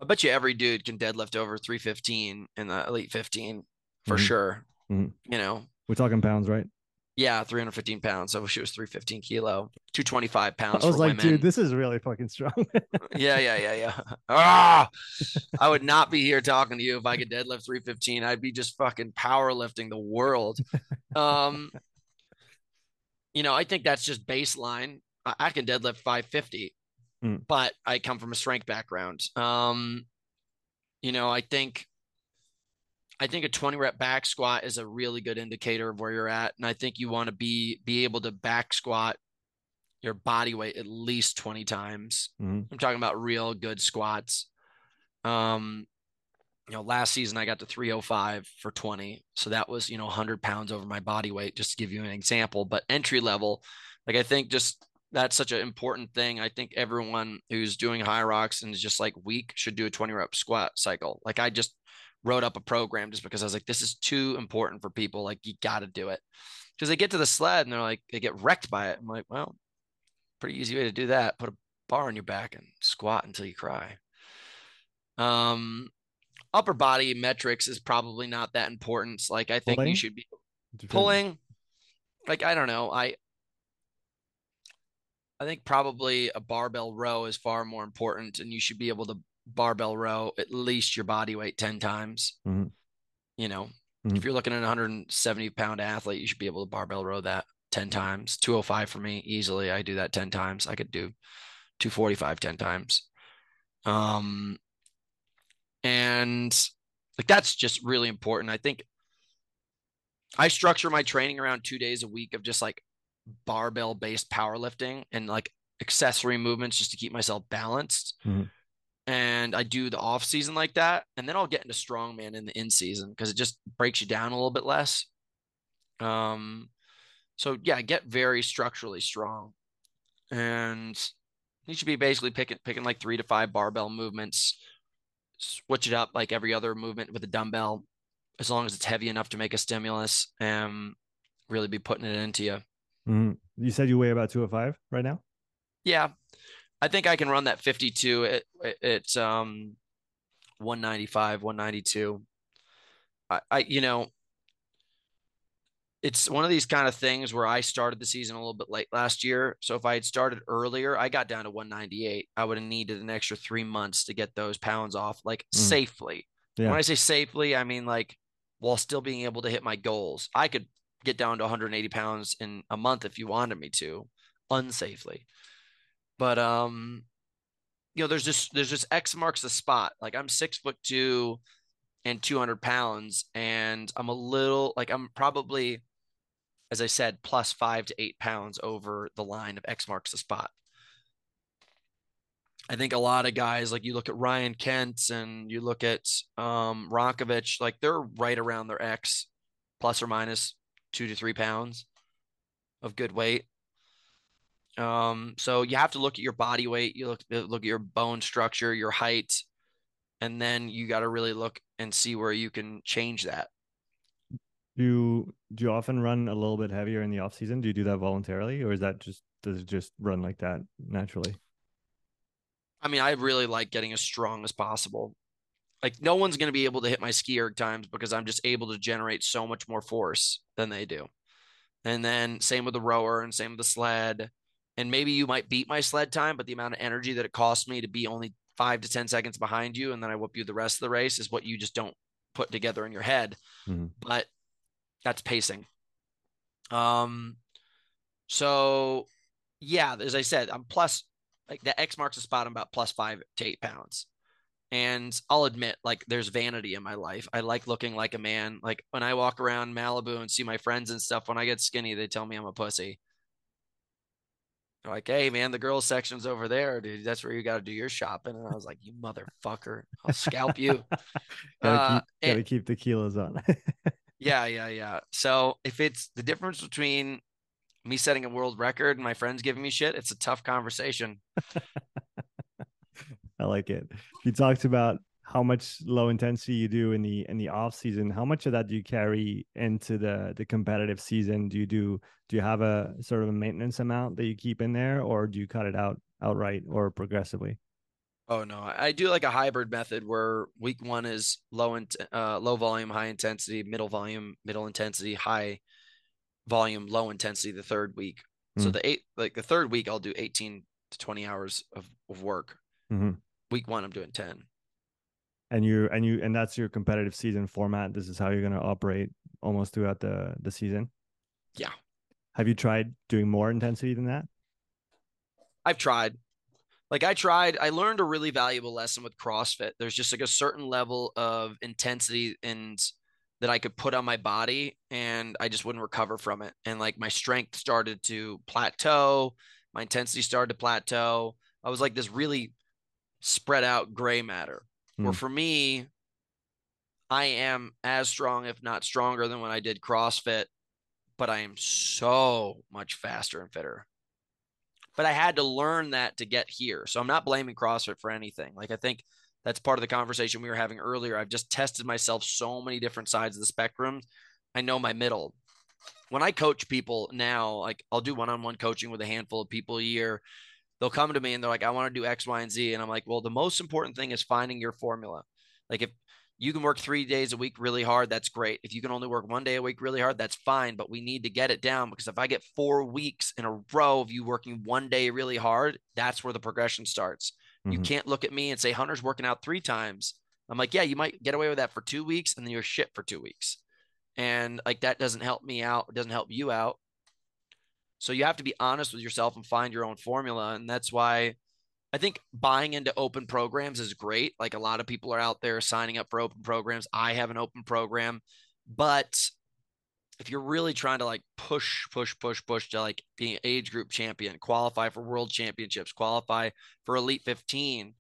I bet you every dude can deadlift over 315 in the elite 15 for Mhm. sure. Mhm. You know, We're talking pounds, right? yeah, 315 pounds. I wish it was 315 kilo, 225 pounds I was like, women. dude, this is really fucking strong. yeah, yeah, yeah, yeah. Ah, I would not be here talking to you if I could deadlift 315. I'd be just fucking powerlifting the world. Um, you know, I think that's just baseline. I, I can deadlift 550, Mm. but I come from a strength background. Um, you know, I think I think a 20 rep back squat is a really good indicator of where you're at. And I think you want to be be able to back squat your body weight at least 20 times. Mhm. I'm talking about real good squats. Um, you know, last season I got to 305 for 20. So that was, you know, 100 pounds over my body weight, just to give you an example. But entry level, like I think just that's such an important thing. I think everyone who's doing Hyrox and is just like weak should do a 20 rep squat cycle. Like I just wrote up a program just because I was like, this is too important for people. Like you got to do it. Because they get to the sled and they're like, they get wrecked by it. I'm like, well, pretty easy way to do that. Put a bar on your back and squat until you cry. Um, upper body metrics is probably not that important. Like I think Pulling? you should be pulling. Like I don't know. I I think probably a barbell row is far more important, and you should be able to barbell row at least your body weight ten times. Mhm. You know, Mhm. if you're looking at a 170 pound athlete, you should be able to barbell row that 10 times. 205 for me easily. I do that 10 times. I could do 245 10 times. Um, and like that's just really important. I think I structure my training around two days a week of just like barbell based powerlifting and like accessory movements just to keep myself balanced. Mhm. And I do the off season like that. And then I'll get into strongman in the in season because it just breaks you down a little bit less. Um, so yeah, get very structurally strong. And you should be basically picking picking like three to five barbell movements, switch it up like every other movement with a dumbbell, as long as it's heavy enough to make a stimulus and really be putting it into you. Mhm. You said you weigh about 205 right now? Yeah, I think I can run that 52 at, at um 195, 192. I, I you know, it's one of these kind of things where I started the season a little bit late last year. So if I had started earlier, I got down to 198. I would have needed an extra three months to get those pounds off, like Mm. safely. Yeah. When I say safely, I mean like while still being able to hit my goals. I could get down to 180 pounds in a month if you wanted me to, unsafely. But um, you know, there's just there's just X marks the spot. Like I'm six foot two and 200 pounds, and I'm a little like I'm probably, as I said, plus five to eight pounds over the line of X marks the spot. I think a lot of guys, like you look at Ryan Kent and you look at um, Ronkovich, like they're right around their X, plus or minus two to three pounds of good weight. Um, so you have to look at your body weight, you look look at your bone structure, your height, and then you got to really look and see where you can change that. Do you do you often run a little bit heavier in the off season? Do you do that voluntarily, or is that just does it just run like that naturally? I mean, I really like getting as strong as possible. Like no one's going to be able to hit my ski erg times because I'm just able to generate so much more force than they do. And then same with the rower and same with the sled. And maybe you might beat my sled time, but the amount of energy that it costs me to be only five to 10 seconds behind you and then I whoop you the rest of the race is what you just don't put together in your head. Mm-hmm. But that's pacing. Um, so yeah, as I said, I'm plus like the X marks the spot. I'm about plus five to eight pounds. And I'll admit, like, there's vanity in my life. I like looking like a man. Like, when I walk around Malibu and see my friends and stuff, when I get skinny, they tell me I'm a pussy. They're like, hey, man, the girls' section's over there, dude. That's where you got to do your shopping. And I was like, you motherfucker, I'll scalp you. gotta, uh, keep, gotta and, keep the kilos on. yeah, yeah, yeah. So if it's the difference between me setting a world record and my friends giving me shit, it's a tough conversation. I like it. You talked about how much low intensity you do in the in the off season. How much of that do you carry into the the competitive season? Do you do do you have a sort of a maintenance amount that you keep in there, or do you cut it out outright or progressively? Oh no, I do like a hybrid method where week one is low and uh, low volume, high intensity, middle volume, middle intensity, high volume, low intensity. The third week, mm. so the eight like the third week, I'll do eighteen to twenty hours of of work. Mm-hmm week one, I'm doing 10. And you and you and that's your competitive season format. This is how you're going to operate almost throughout the the season. Yeah. Have you tried doing more intensity than that? I've tried. Like I tried, I learned a really valuable lesson with CrossFit. There's just like a certain level of intensity and that I could put on my body and I just wouldn't recover from it. And like my strength started to plateau, my intensity started to plateau. I was like this really spread out gray matter. Mm. Where for me, I am as strong, if not stronger, than when I did CrossFit, but I am so much faster and fitter. But I had to learn that to get here. So I'm not blaming CrossFit for anything. Like, I think that's part of the conversation we were having earlier. I've just tested myself so many different sides of the spectrum. I know my middle. When I coach people now, like I'll do one on one coaching with a handful of people a year they'll come to me and they're like, I want to do X, Y, and Z. And I'm like, well, the most important thing is finding your formula. Like if you can work three days a week really hard, that's great. If you can only work one day a week really hard, that's fine. But we need to get it down because if I get four weeks in a row of you working one day really hard, that's where the progression starts. Mm-hmm. You can't look at me and say Hunter's working out three times. I'm like, yeah, you might get away with that for two weeks and then you're shit for two weeks. And like that doesn't help me out. It doesn't help you out. So you have to be honest with yourself and find your own formula. And that's why I think buying into open programs is great. Like a lot of people are out there signing up for open programs. I have an open program, but if you're really trying to like push, push, push, push to like being age group champion, qualify for world championships, qualify for Elite 15,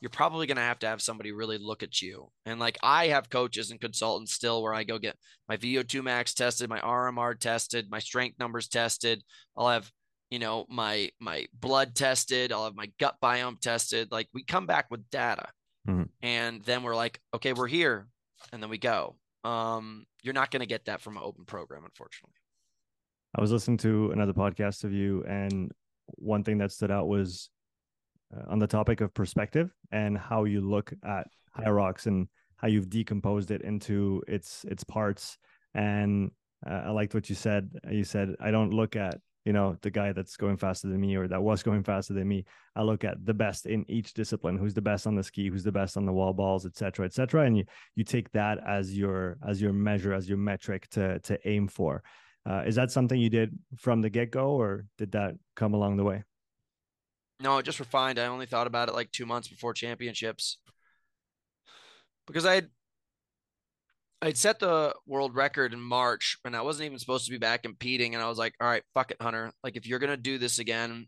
you're probably going to have to have somebody really look at you. And like I have coaches and consultants still where I go get my VO2 max tested, my RMR tested, my strength numbers tested. I'll have, you know, my my blood tested, I'll have my gut biome tested. Like we come back with data. Mm-hmm. And then we're like, okay, we're here. And then we go. Um, you're not going to get that from an open program, unfortunately. I was listening to another podcast of you, and one thing that stood out was on the topic of perspective and how you look at Hyrox and how you've decomposed it into its its parts. And uh, I liked what you said. You said I don't look at you know the guy that's going faster than me or that was going faster than me. I look at the best in each discipline. Who's the best on the ski? Who's the best on the wall balls, etc., etc. And you you take that as your as your measure, as your metric to to aim for. Uh, is that something you did from the get go, or did that come along the way? No, just refined. I only thought about it like two months before championships because I had I'd set the world record in March and I wasn't even supposed to be back competing. And I was like, all right, fuck it, Hunter. Like, if you're going to do this again,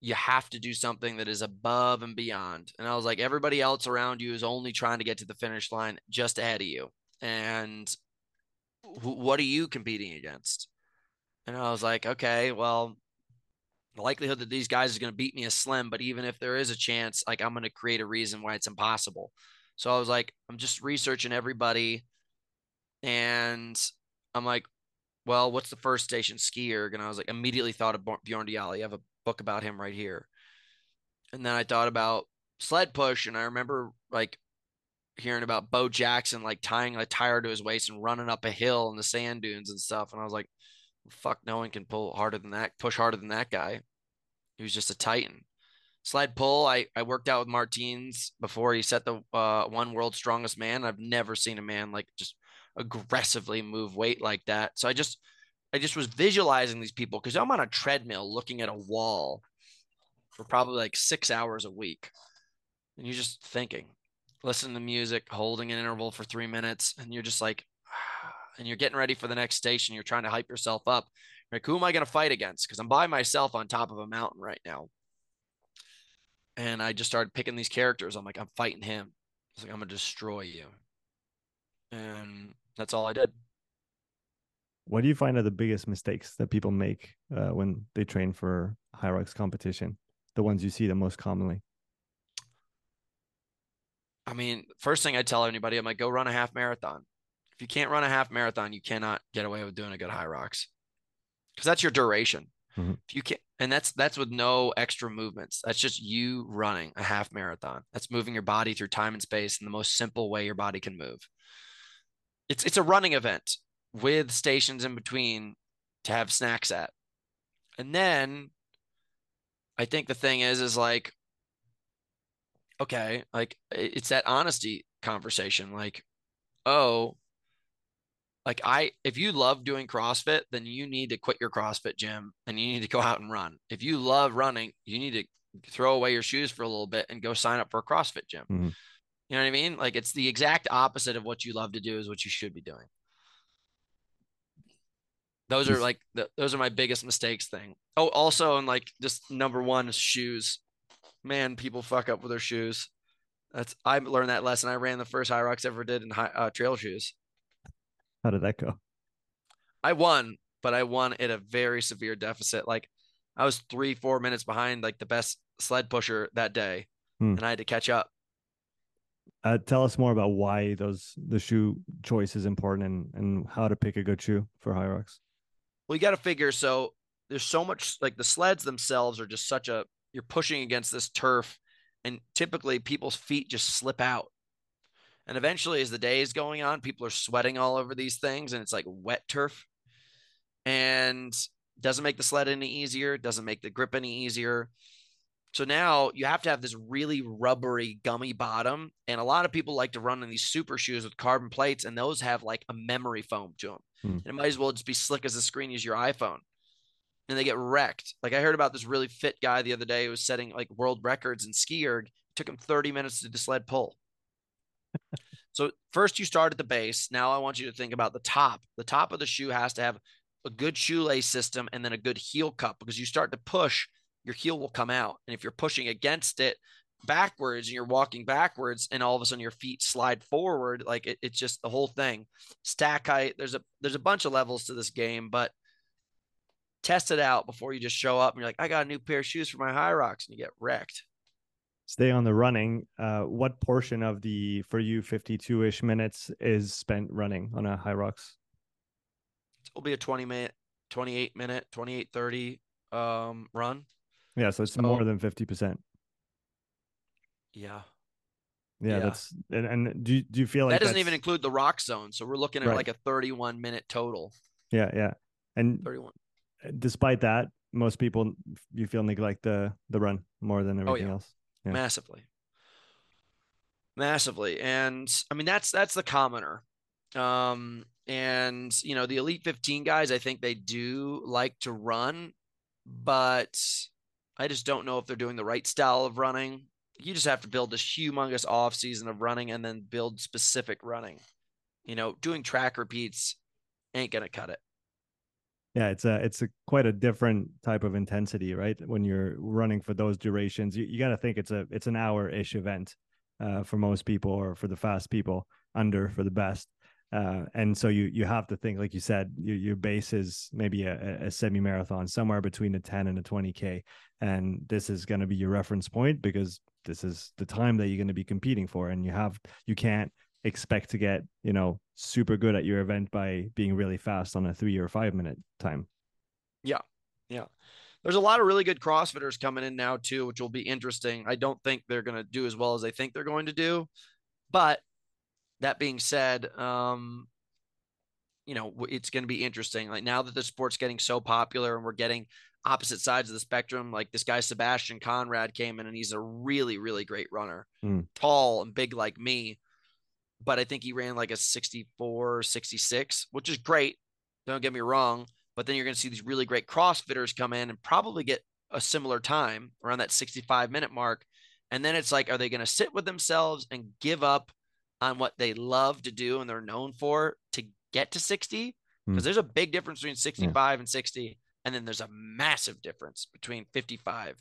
you have to do something that is above and beyond. And I was like, everybody else around you is only trying to get to the finish line just ahead of you. And wh- what are you competing against? And I was like, okay, well, the likelihood that these guys are going to beat me is slim, but even if there is a chance, like I'm going to create a reason why it's impossible. So I was like, I'm just researching everybody. And I'm like, well, what's the first station? ski erg? And I was like, immediately thought of Bjorn Daehlie. I have a book about him right here. And then I thought about sled push. And I remember like hearing about Bo Jackson like tying a tire to his waist and running up a hill in the sand dunes and stuff. And I was like, fuck, no one can pull harder than that, push harder than that guy. He was just a titan. Slide pull, I, I worked out with Martins before he set the uh, one world strongest man. I've never seen a man like just aggressively move weight like that. So I just I just was visualizing these people because I'm on a treadmill looking at a wall for probably like six hours a week. And you're just thinking, listening to music, holding an interval for three minutes, and you're just like, and you're getting ready for the next station. You're trying to hype yourself up. Like, who am I going to fight against? Because I'm by myself on top of a mountain right now. And I just started picking these characters. I'm like, I'm fighting him. It's like, I'm going to destroy you. And that's all I did. What do you find are the biggest mistakes that people make uh, when they train for Hyrox competition? The ones you see the most commonly? I mean, first thing I tell anybody, I'm like, go run a half marathon. If you can't run a half marathon, you cannot get away with doing a good Hyrox because that's your duration. Mm-hmm. If you can't, and that's that's with no extra movements. That's just you running a half marathon. That's moving your body through time and space in the most simple way your body can move. It's it's a running event with stations in between to have snacks at. And then I think the thing is is like okay, like it's that honesty conversation. Like, oh, like I, if you love doing CrossFit, then you need to quit your CrossFit gym and you need to go out and run. If you love running, you need to throw away your shoes for a little bit and go sign up for a CrossFit gym. Mm-hmm. You know what I mean? Like it's the exact opposite of what you love to do is what you should be doing. Those are like the, those are my biggest mistakes thing. Oh, also, and like just number one is shoes man, people fuck up with their shoes. That's I learned that lesson. I ran the first Hyrox ever did in high, uh, trail shoes. How did that go? I won, but I won at a very severe deficit. Like I was three, four minutes behind like the best sled pusher that day, hmm. and I had to catch up. Uh, tell us more about why those the shoe choice is important and and how to pick a good shoe for Hyrox. Well, you got to figure. So there's so much like the sleds themselves are just such a you're pushing against this turf and typically people's feet just slip out and eventually as the day is going on people are sweating all over these things and it's like wet turf and doesn't make the sled any easier doesn't make the grip any easier so now you have to have this really rubbery gummy bottom and a lot of people like to run in these super shoes with carbon plates and those have like a memory foam to them hmm. and it might as well just be slick as a screen as your iphone and they get wrecked. Like I heard about this really fit guy the other day who was setting like world records in ski erg. It took him 30 minutes to do sled pull. So first you start at the base. Now I want you to think about the top. The top of the shoe has to have a good shoelace system and then a good heel cup because you start to push, your heel will come out. And if you're pushing against it backwards and you're walking backwards and all of a sudden your feet slide forward, like it, it's just the whole thing. Stack height, there's a there's a bunch of levels to this game, but test it out before you just show up and you're like, I got a new pair of shoes for my Hyrox and you get wrecked. Stay on the running. Uh, what portion of the for you 52 ish minutes is spent running on a Hyrox? It'll be a 20 minute, 28 minute, 28 30 um, run. Yeah, so it's so, more than 50%. Yeah. Yeah, yeah, that's and, and do you, do you feel like that doesn't even include the Roxzone? So we're looking at right. like a 31 minute total. Yeah, yeah, and 31 despite that, most people you feel neglect the the run more than everything oh, yeah. else. Yeah. Massively. Massively. And I mean that's that's the commoner. Um and you know the elite 15 guys I think they do like to run but I just don't know if they're doing the right style of running. You just have to build this humongous off season of running and then build specific running. You know, doing track repeats ain't to cut it yeah it's a it's a quite a different type of intensity right? When you're running for those durations you, you got to think it's a it's an hour ish event uh, for most people or for the fast people under for the best. Uh, and so you you have to think like you said your, your base is maybe a, a semi marathon somewhere between a 10 and a 20k and this is going to be your reference point because this is the time that you're going to be competing for and you have you can't expect to get you know super good at your event by being really fast on a three or five minute time. Yeah, yeah. There's a lot of really good CrossFitters coming in now too, which will be interesting. I don't think they're going to do as well as they think they're going to do, but that being said, um, you know, it's going to be interesting. Like now that the sport's getting so popular and we're getting opposite sides of the spectrum, like this guy Sebastian Conrad came in and he's a really, really great runner, mm. tall and big like me. But I think he ran like a 64, 66, which is great. Don't get me wrong. But then you're going to see these really great CrossFitters come in and probably get a similar time around that 65 minute mark. And then it's like, are they going to sit with themselves and give up on what they love to do and they're known for to get to 60 because mm. there's a big difference between 65 yeah. and 60 and then there's a massive difference between 55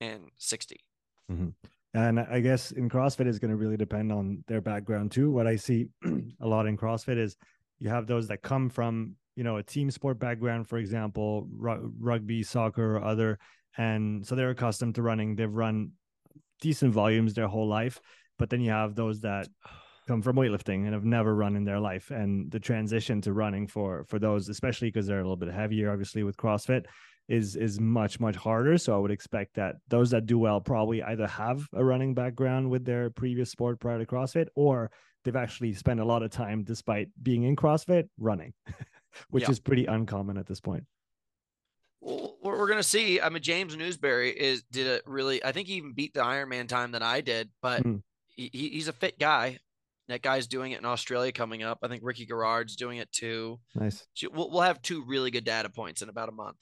and 60 mm-hmm. And i guess in crossfit is going to really depend on their background too. What i see a lot in crossfit is you have those that come from you know a team sport background for example rugby soccer or other. And so they're accustomed to running. They've run decent volumes their whole life. But then you have those that come from weightlifting and have never run in their life. And the transition to running for for those especially because they're a little bit heavier obviously with crossfit is is much much harder so i would expect that those that do well probably either have a running background with their previous sport prior to crossfit or they've actually spent a lot of time despite being in crossfit running which yeah. is pretty uncommon at this point well, we're gonna see. I mean, James Newbury is did a really. I think he even beat the Ironman time that I did, but mm. he, he's a fit guy. That guy's doing it in Australia coming up. I think Ricky Garard's doing it too. Nice. So we'll, we'll have two really good data points in about a month.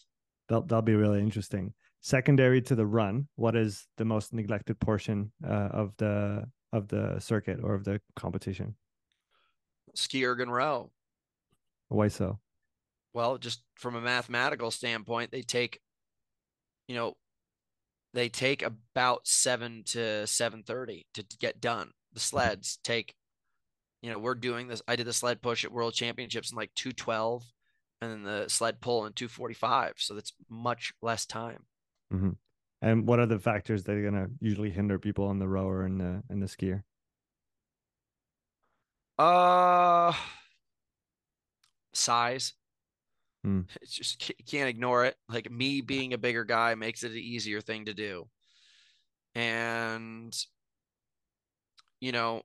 That'll, that'll be really interesting. Secondary to the run, what is the most neglected portion uh, of the of the circuit or of the competition? Ski erg and row. Why so? Well, just from a mathematical standpoint, they take, you know, they take about seven to seven thirty to get done. The sleds take you know, we're doing this. I did the sled push at World Championships in like 212 and then the sled pull in 245. So that's much less time. Mm-hmm. And what are the factors that are going to usually hinder people on the rower and the, and the ski erg? Uh, size. Hmm. It's just you can't ignore it. Like me being a bigger guy makes it an easier thing to do. And you know,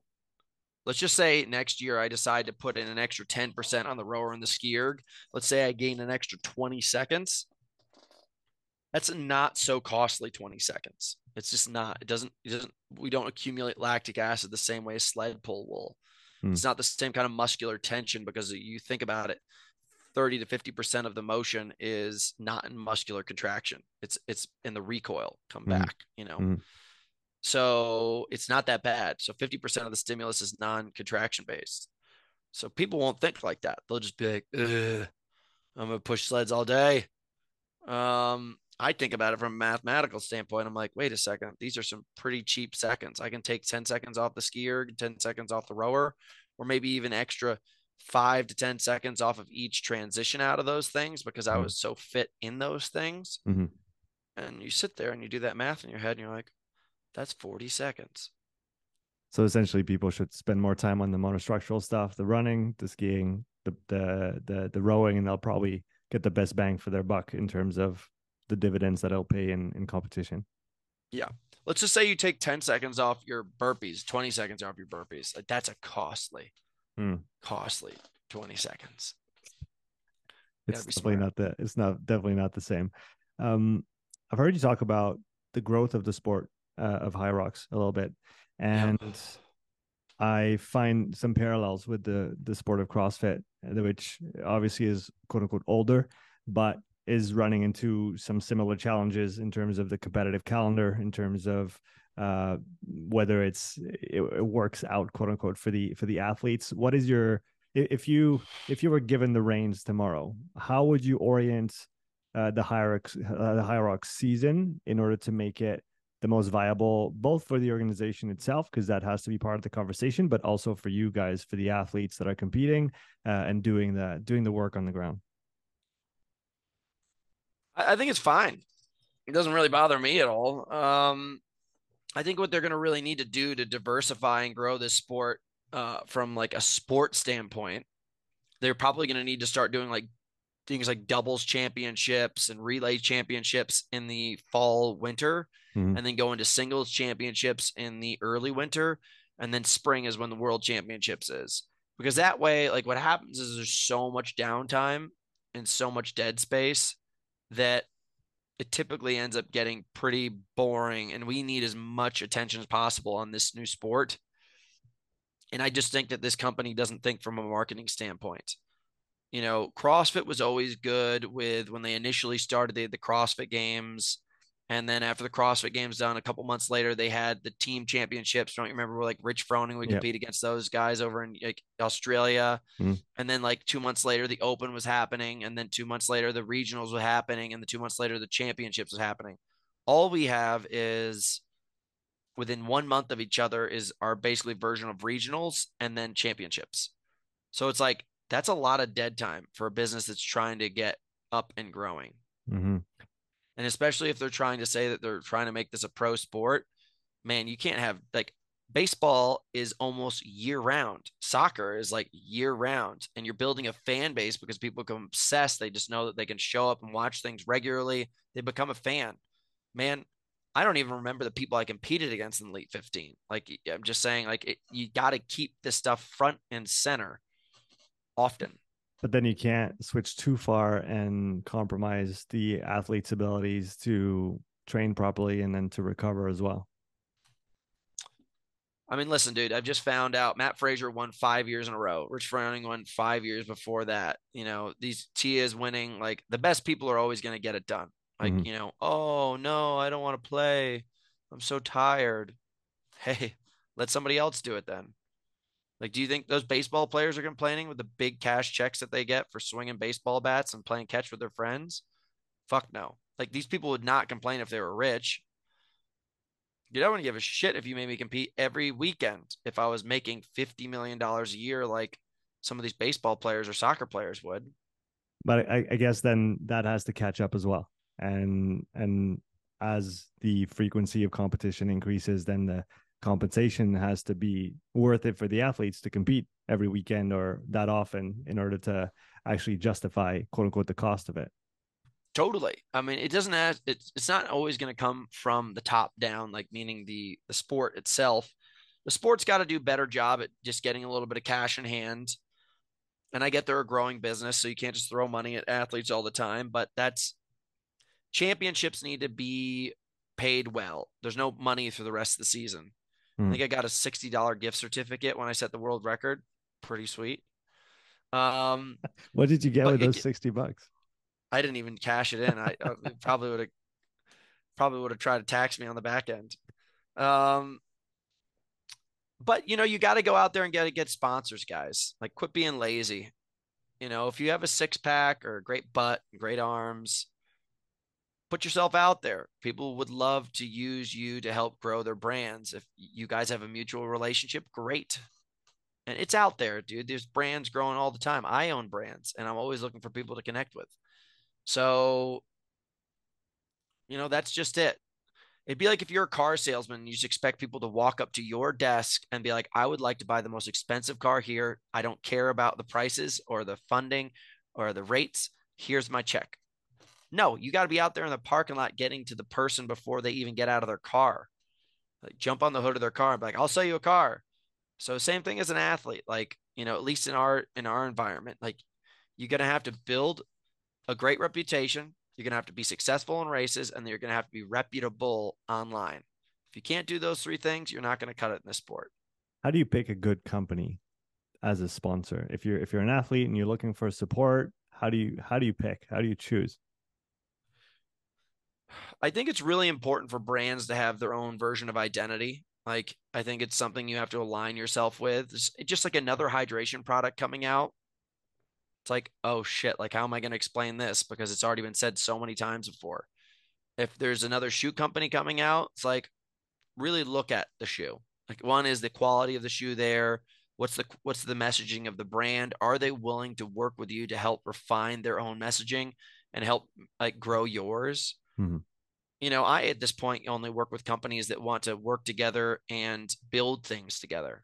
let's just say next year I decide to put in an extra 10% on the rower and the ski erg. Let's say I gain an extra 20 seconds. That's not so costly 20 seconds. It's just not. It doesn't, it doesn't, we don't accumulate lactic acid the same way as sled pull will. Hmm. It's not the same kind of muscular tension because you think about it. 30 to 50% of the motion is not in muscular contraction. It's it's in the recoil come hmm. back, you know. Hmm. So it's not that bad. So 50% of the stimulus is non contraction based. So people won't think like that. They'll just be like, I'm going to push sleds all day. Um, I think about it from a mathematical standpoint. I'm like, wait a second. These are some pretty cheap seconds. I can take 10 seconds off the ski erg, 10 seconds off the rower, or maybe even extra five to 10 seconds off of each transition out of those things because I mm-hmm. was so fit in those things. Mm-hmm. And you sit there and you do that math in your head and you're like, that's 40 seconds. So essentially, people should spend more time on the monostructural stuff, the running, the skiing, the the the, the rowing, and they'll probably get the best bang for their buck in terms of the dividends that they'll pay in in competition. Yeah. Let's just say you take 10 seconds off your burpees, 20 seconds off your burpees. Like that's a costly, hmm. costly 20 seconds. It's definitely smart. not the it's not definitely not the same. Um, I've heard you talk about the growth of the sport uh, of rocks a little bit, and yeah. I find some parallels with the the sport of CrossFit, which obviously is quote unquote older, but is running into some similar challenges in terms of the competitive calendar, in terms of uh, whether it's it, it works out quote unquote for the for the athletes. What is your if you if you were given the reins tomorrow, how would you orient uh, the Hyrox uh, the Hyrox season in order to make it the most viable both for the organization itself because that has to be part of the conversation but also for you guys for the athletes that are competing uh, and doing the doing the work on the ground. I think it's fine. It doesn't really bother me at all. Um, i think what they're going to really need to do to diversify and grow this sport uh, from like a sport standpoint, they're probably going to need to start doing like things like doubles championships and relay championships in the fall winter mm-hmm. and then go into singles championships in the early winter and then spring is when the world championships is. Because that way like what happens is there's so much downtime and so much dead space that it typically ends up getting pretty boring and we need as much attention as possible on this new sport. And i just think that this company doesn't think from a marketing standpoint you know crossfit was always good with when they initially started they had the crossfit games and then after the CrossFit Games done, a couple months later, they had the team championships. Don't you remember? Like Rich Froning would compete yep. against those guys over in like Australia. Mm. And then like two months later, the Open was happening, and then two months later, the regionals were happening, and the two months later, the championships was happening. All we have is within one month of each other is our basically version of regionals and then championships. So it's like that's a lot of dead time for a business that's trying to get up and growing. Mm-hmm. And especially if they're trying to say that they're trying to make this a pro sport, man, you can't have like baseball is almost year round. Soccer is like year round. And you're building a fan base because people become obsessed. They just know that they can show up and watch things regularly. They become a fan. Man, I don't even remember the people I competed against in the Elite 15. Like, I'm just saying, like, it, you got to keep this stuff front and center often but then you can't switch too far and compromise the athlete's abilities to train properly and then to recover as well. I mean, listen, dude, I've just found out Matt Fraser won five years in a row. Rich Froning won five years before that. You know, these Tia's winning. Like the best people are always going to get it done. Like, mm-hmm. you know, oh no, I don't want to play. I'm so tired. Hey, let somebody else do it then. Like, do you think those baseball players are complaining with the big cash checks that they get for swinging baseball bats and playing catch with their friends? Fuck no. Like, these people would not complain if they were rich. Dude, I wouldn't give a shit if you made me compete every weekend if I was making $50 million a year like some of these baseball players or soccer players would. But I, I guess then that has to catch up as well. And, and, as the frequency of competition increases, then the compensation has to be worth it for the athletes to compete every weekend or that often in order to actually justify quote unquote the cost of it. Totally. I mean it doesn't have it's, it's not always going to come from the top down like meaning the the sport itself. The sport's got to do better job at just getting a little bit of cash in hand. And i get they're a growing business so you can't just throw money at athletes all the time but that's championships need to be paid well. There's no money for the rest of the season Mm. I think I got a $60 gift certificate when I set the world record. Pretty sweet. Um, what did you get with those it, 60 bucks? I didn't even cash it in. I, I probably would have probably would have tried to tax me on the back end. Um, but you know, you got to go out there and get get sponsors, guys. Like, quit being lazy. You know, if you have a six pack or a great butt, great arms, put yourself out there. People would love to use you to help grow their brands. If you guys have a mutual relationship, great. And it's out there, dude. There's brands growing all the time. I own brands and I'm always looking for people to connect with. So, you know, that's just it. It'd be like if you're a car salesman, you just expect people to walk up to your desk and be like, I would like to buy the most expensive car here. I don't care about the prices or the funding or the rates. Here's my check. No, you got to be out there in the parking lot getting to the person before they even get out of their car. Like jump on the hood of their car and be like, I'll sell you a car. So same thing as an athlete, like, you know, at least in our in our environment, like you're gonna have to build a great reputation. You're gonna have to be successful in races, and you're gonna have to be reputable online. If you can't do those three things, you're not gonna cut it in this sport. How do you pick a good company as a sponsor? If you're if you're an athlete and you're looking for support, how do you how do you pick? How do you choose? I think it's really important for brands to have their own version of identity. Like, I think it's something you have to align yourself with. It's just like another hydration product coming out. It's like, oh shit, like, how am I going to explain this? Because it's already been said so many times before. If there's another shoe company coming out, it's like, really look at the shoe. Like, one is the quality of the shoe there. What's the what's the messaging of the brand? Are they willing to work with you to help refine their own messaging and help like grow yours? Mm-hmm. You know, I at this point only work with companies that want to work together and build things together.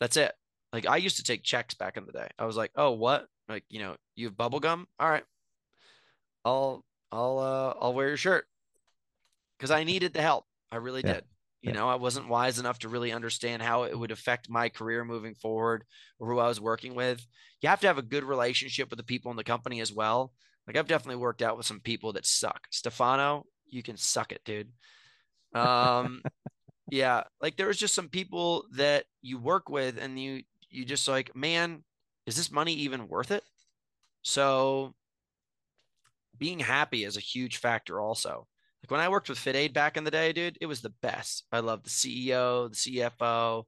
That's it. Like I used to take checks back in the day. I was like, oh, what? Like, you know, you have bubble gum? All right. I'll I'll uh I'll wear your shirt. Because I needed the help. I really yeah. did. You yeah. know, I wasn't wise enough to really understand how it would affect my career moving forward or who I was working with. You have to have a good relationship with the people in the company as well. Like I've definitely worked out with some people that suck. Stefano, you can suck it, dude. Um yeah, like there was just some people that you work with and you you just like, man, is this money even worth it? So being happy is a huge factor also. Like when I worked with FitAid back in the day, dude, it was the best. I loved the CEO, the CFO.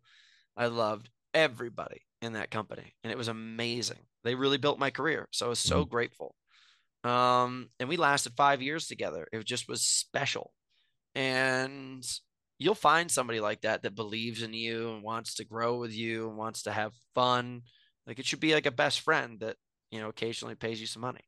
I loved everybody in that company. And it was amazing. They really built my career. So I was so mm-hmm. grateful. Um, and we lasted five years together. It just was special. And you'll find somebody like that that believes in you and wants to grow with you and wants to have fun. Like it should be like a best friend that, you know, occasionally pays you some money.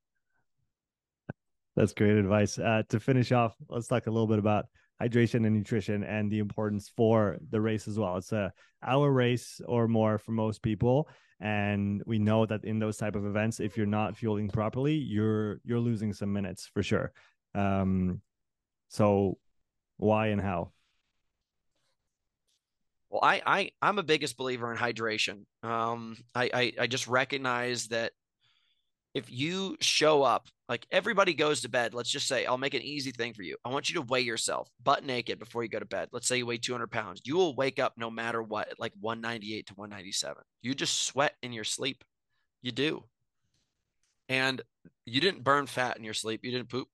That's great advice. Uh, to finish off, let's talk a little bit about hydration and nutrition and the importance for the race as well. It's a hour race or more for most people, and we know that in those type of events, if you're not fueling properly, you're you're losing some minutes for sure. Um, so why and how? Well, I, I I'm a biggest believer in hydration. Um, I, I I just recognize that if you show up, like everybody goes to bed, let's just say, I'll make an easy thing for you. I want you to weigh yourself butt naked before you go to bed. Let's say you weigh 200 pounds. You will wake up no matter what, at like 198 to 197. You just sweat in your sleep. You do. And you didn't burn fat in your sleep. You didn't poop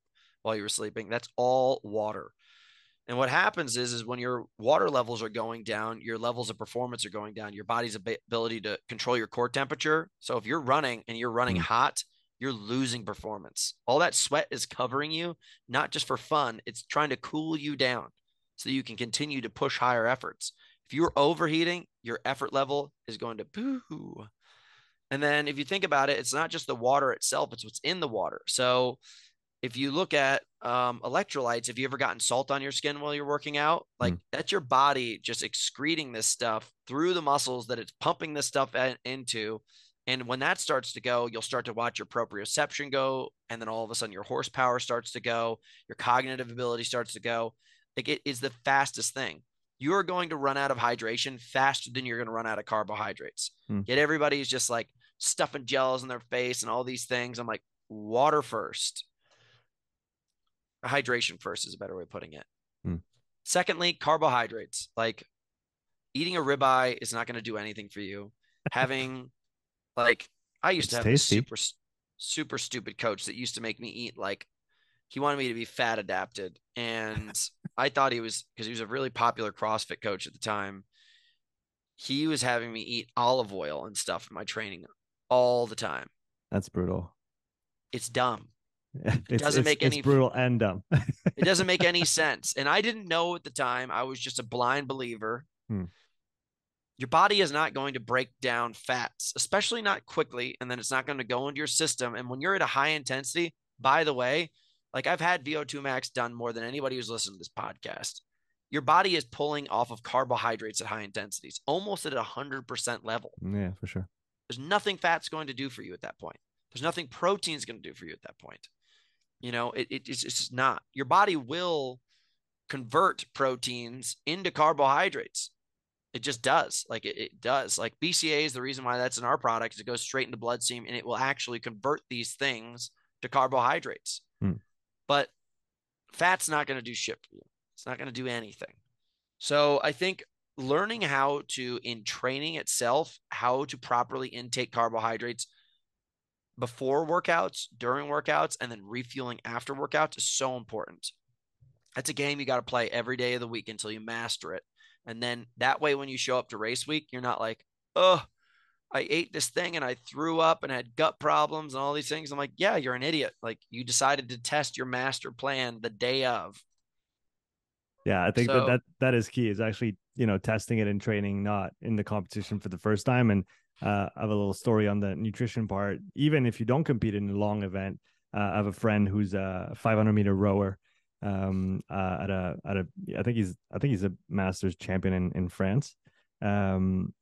while you were sleeping. That's all water. And what happens is, is when your water levels are going down, your levels of performance are going down, your body's ability to control your core temperature. So if you're running and you're running mm. hot, you're losing performance. All that sweat is covering you, not just for fun, it's trying to cool you down so you can continue to push higher efforts. If you're overheating, your effort level is going to boo. And then if you think about it, it's not just the water itself, it's what's in the water. So if you look at um, electrolytes, have you ever gotten salt on your skin while you're working out? Like mm. that's your body just excreting this stuff through the muscles that it's pumping this stuff into. And when that starts to go, you'll start to watch your proprioception go. And then all of a sudden, your horsepower starts to go, your cognitive ability starts to go. Like it is the fastest thing. You are going to run out of hydration faster than you're going to run out of carbohydrates. Hmm. Yet everybody's just like stuffing gels in their face and all these things. I'm like, water first hydration first is a better way of putting it. Hmm. Secondly, carbohydrates. Like eating a ribeye is not going to do anything for you. Having like I used it's to have tasty. a super super stupid coach that used to make me eat like he wanted me to be fat adapted and I thought he was because he was a really popular CrossFit coach at the time. He was having me eat olive oil and stuff in my training all the time. That's brutal. It's dumb. It doesn't make any brutal and dumb. it doesn't make any sense. And I didn't know at the time. I was just a blind believer. Hmm. Your body is not going to break down fats, especially not quickly, and then it's not going to go into your system. And when you're at a high intensity, by the way, like I've had VO2 max done more than anybody who's listened to this podcast. Your body is pulling off of carbohydrates at high intensities, almost at a hundred percent level. Yeah, for sure. There's nothing fat's going to do for you at that point. There's nothing protein's going to do for you at that point. You know, it, it, it's, it's not. Your body will convert proteins into carbohydrates. It just does. Like it, it, does. Like BCA is the reason why that's in our products. It goes straight into bloodstream and it will actually convert these things to carbohydrates. Hmm. But fat's not going to do shit for you. It's not going to do anything. So I think learning how to, in training itself, how to properly intake carbohydrates before workouts, during workouts, and then refueling after workouts is so important. That's a game you got to play every day of the week until you master it. And then that way, when you show up to race week, you're not like, oh, I ate this thing and I threw up and had gut problems and all these things. I'm like, yeah, you're an idiot. Like you decided to test your master plan the day of. Yeah, I think so, that, that that is key. Is actually you know testing it in training, not in the competition for the first time. And uh, have a little story on the nutrition part. Even if you don't compete in a long event, uh, I have a friend who's a 500 meter rower um, uh, at a at a I think he's I think he's a Masters champion in in France. Um,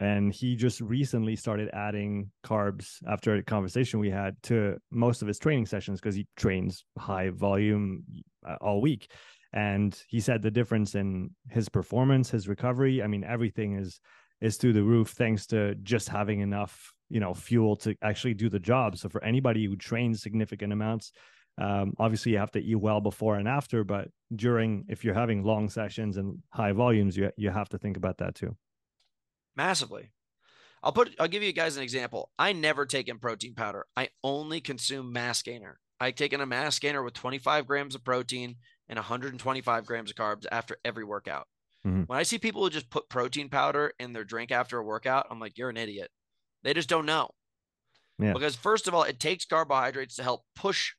and he just recently started adding carbs after a conversation we had to most of his training sessions because he trains high volume uh, all week and he said the difference in his performance his recovery i mean everything is is through the roof thanks to just having enough you know fuel to actually do the job so for anybody who trains significant amounts um, obviously you have to eat well before and after but during if you're having long sessions and high volumes you you have to think about that too massively. I'll put I'll give you guys an example. I never take in protein powder. I only consume mass gainer. I take in a mass gainer with 25 grams of protein and 125 grams of carbs after every workout. Mm-hmm. When I see people who just put protein powder in their drink after a workout, I'm like, you're an idiot. They just don't know. Yeah. Because first of all, it takes carbohydrates to help push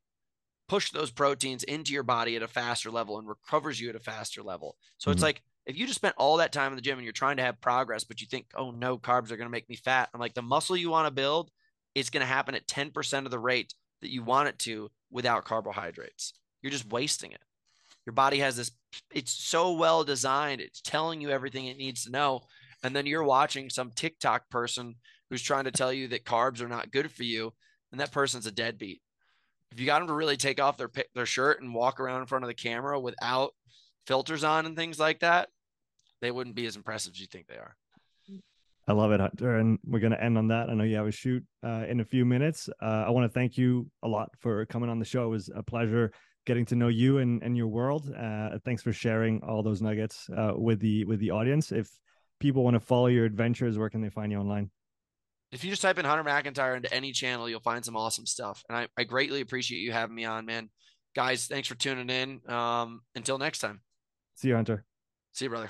push those proteins into your body at a faster level and recovers you at a faster level. So mm-hmm. it's like if you just spent all that time in the gym and you're trying to have progress, but you think, oh no, carbs are going to make me fat. I'm like, the muscle you want to build is going to happen at 10% of the rate that you want it to without carbohydrates. You're just wasting it. Your body has this, it's so well designed. It's telling you everything it needs to know. And then you're watching some TikTok person who's trying to tell you that carbs are not good for you. And that person's a deadbeat. If you got them to really take off their, their shirt and walk around in front of the camera without filters on and things like that, they wouldn't be as impressive as you think they are. I love it, Hunter. And we're going to end on that. I know you have a shoot uh, in a few minutes. Uh, I want to thank you a lot for coming on the show. It was a pleasure getting to know you and, and your world. Uh, thanks for sharing all those nuggets uh, with the with the audience. If people want to follow your adventures, where can they find you online? If you just type in Hunter McIntyre into any channel, you'll find some awesome stuff. And I, I greatly appreciate you having me on, man. Guys, thanks for tuning in. Um, until next time. See you, Hunter. See you, brother.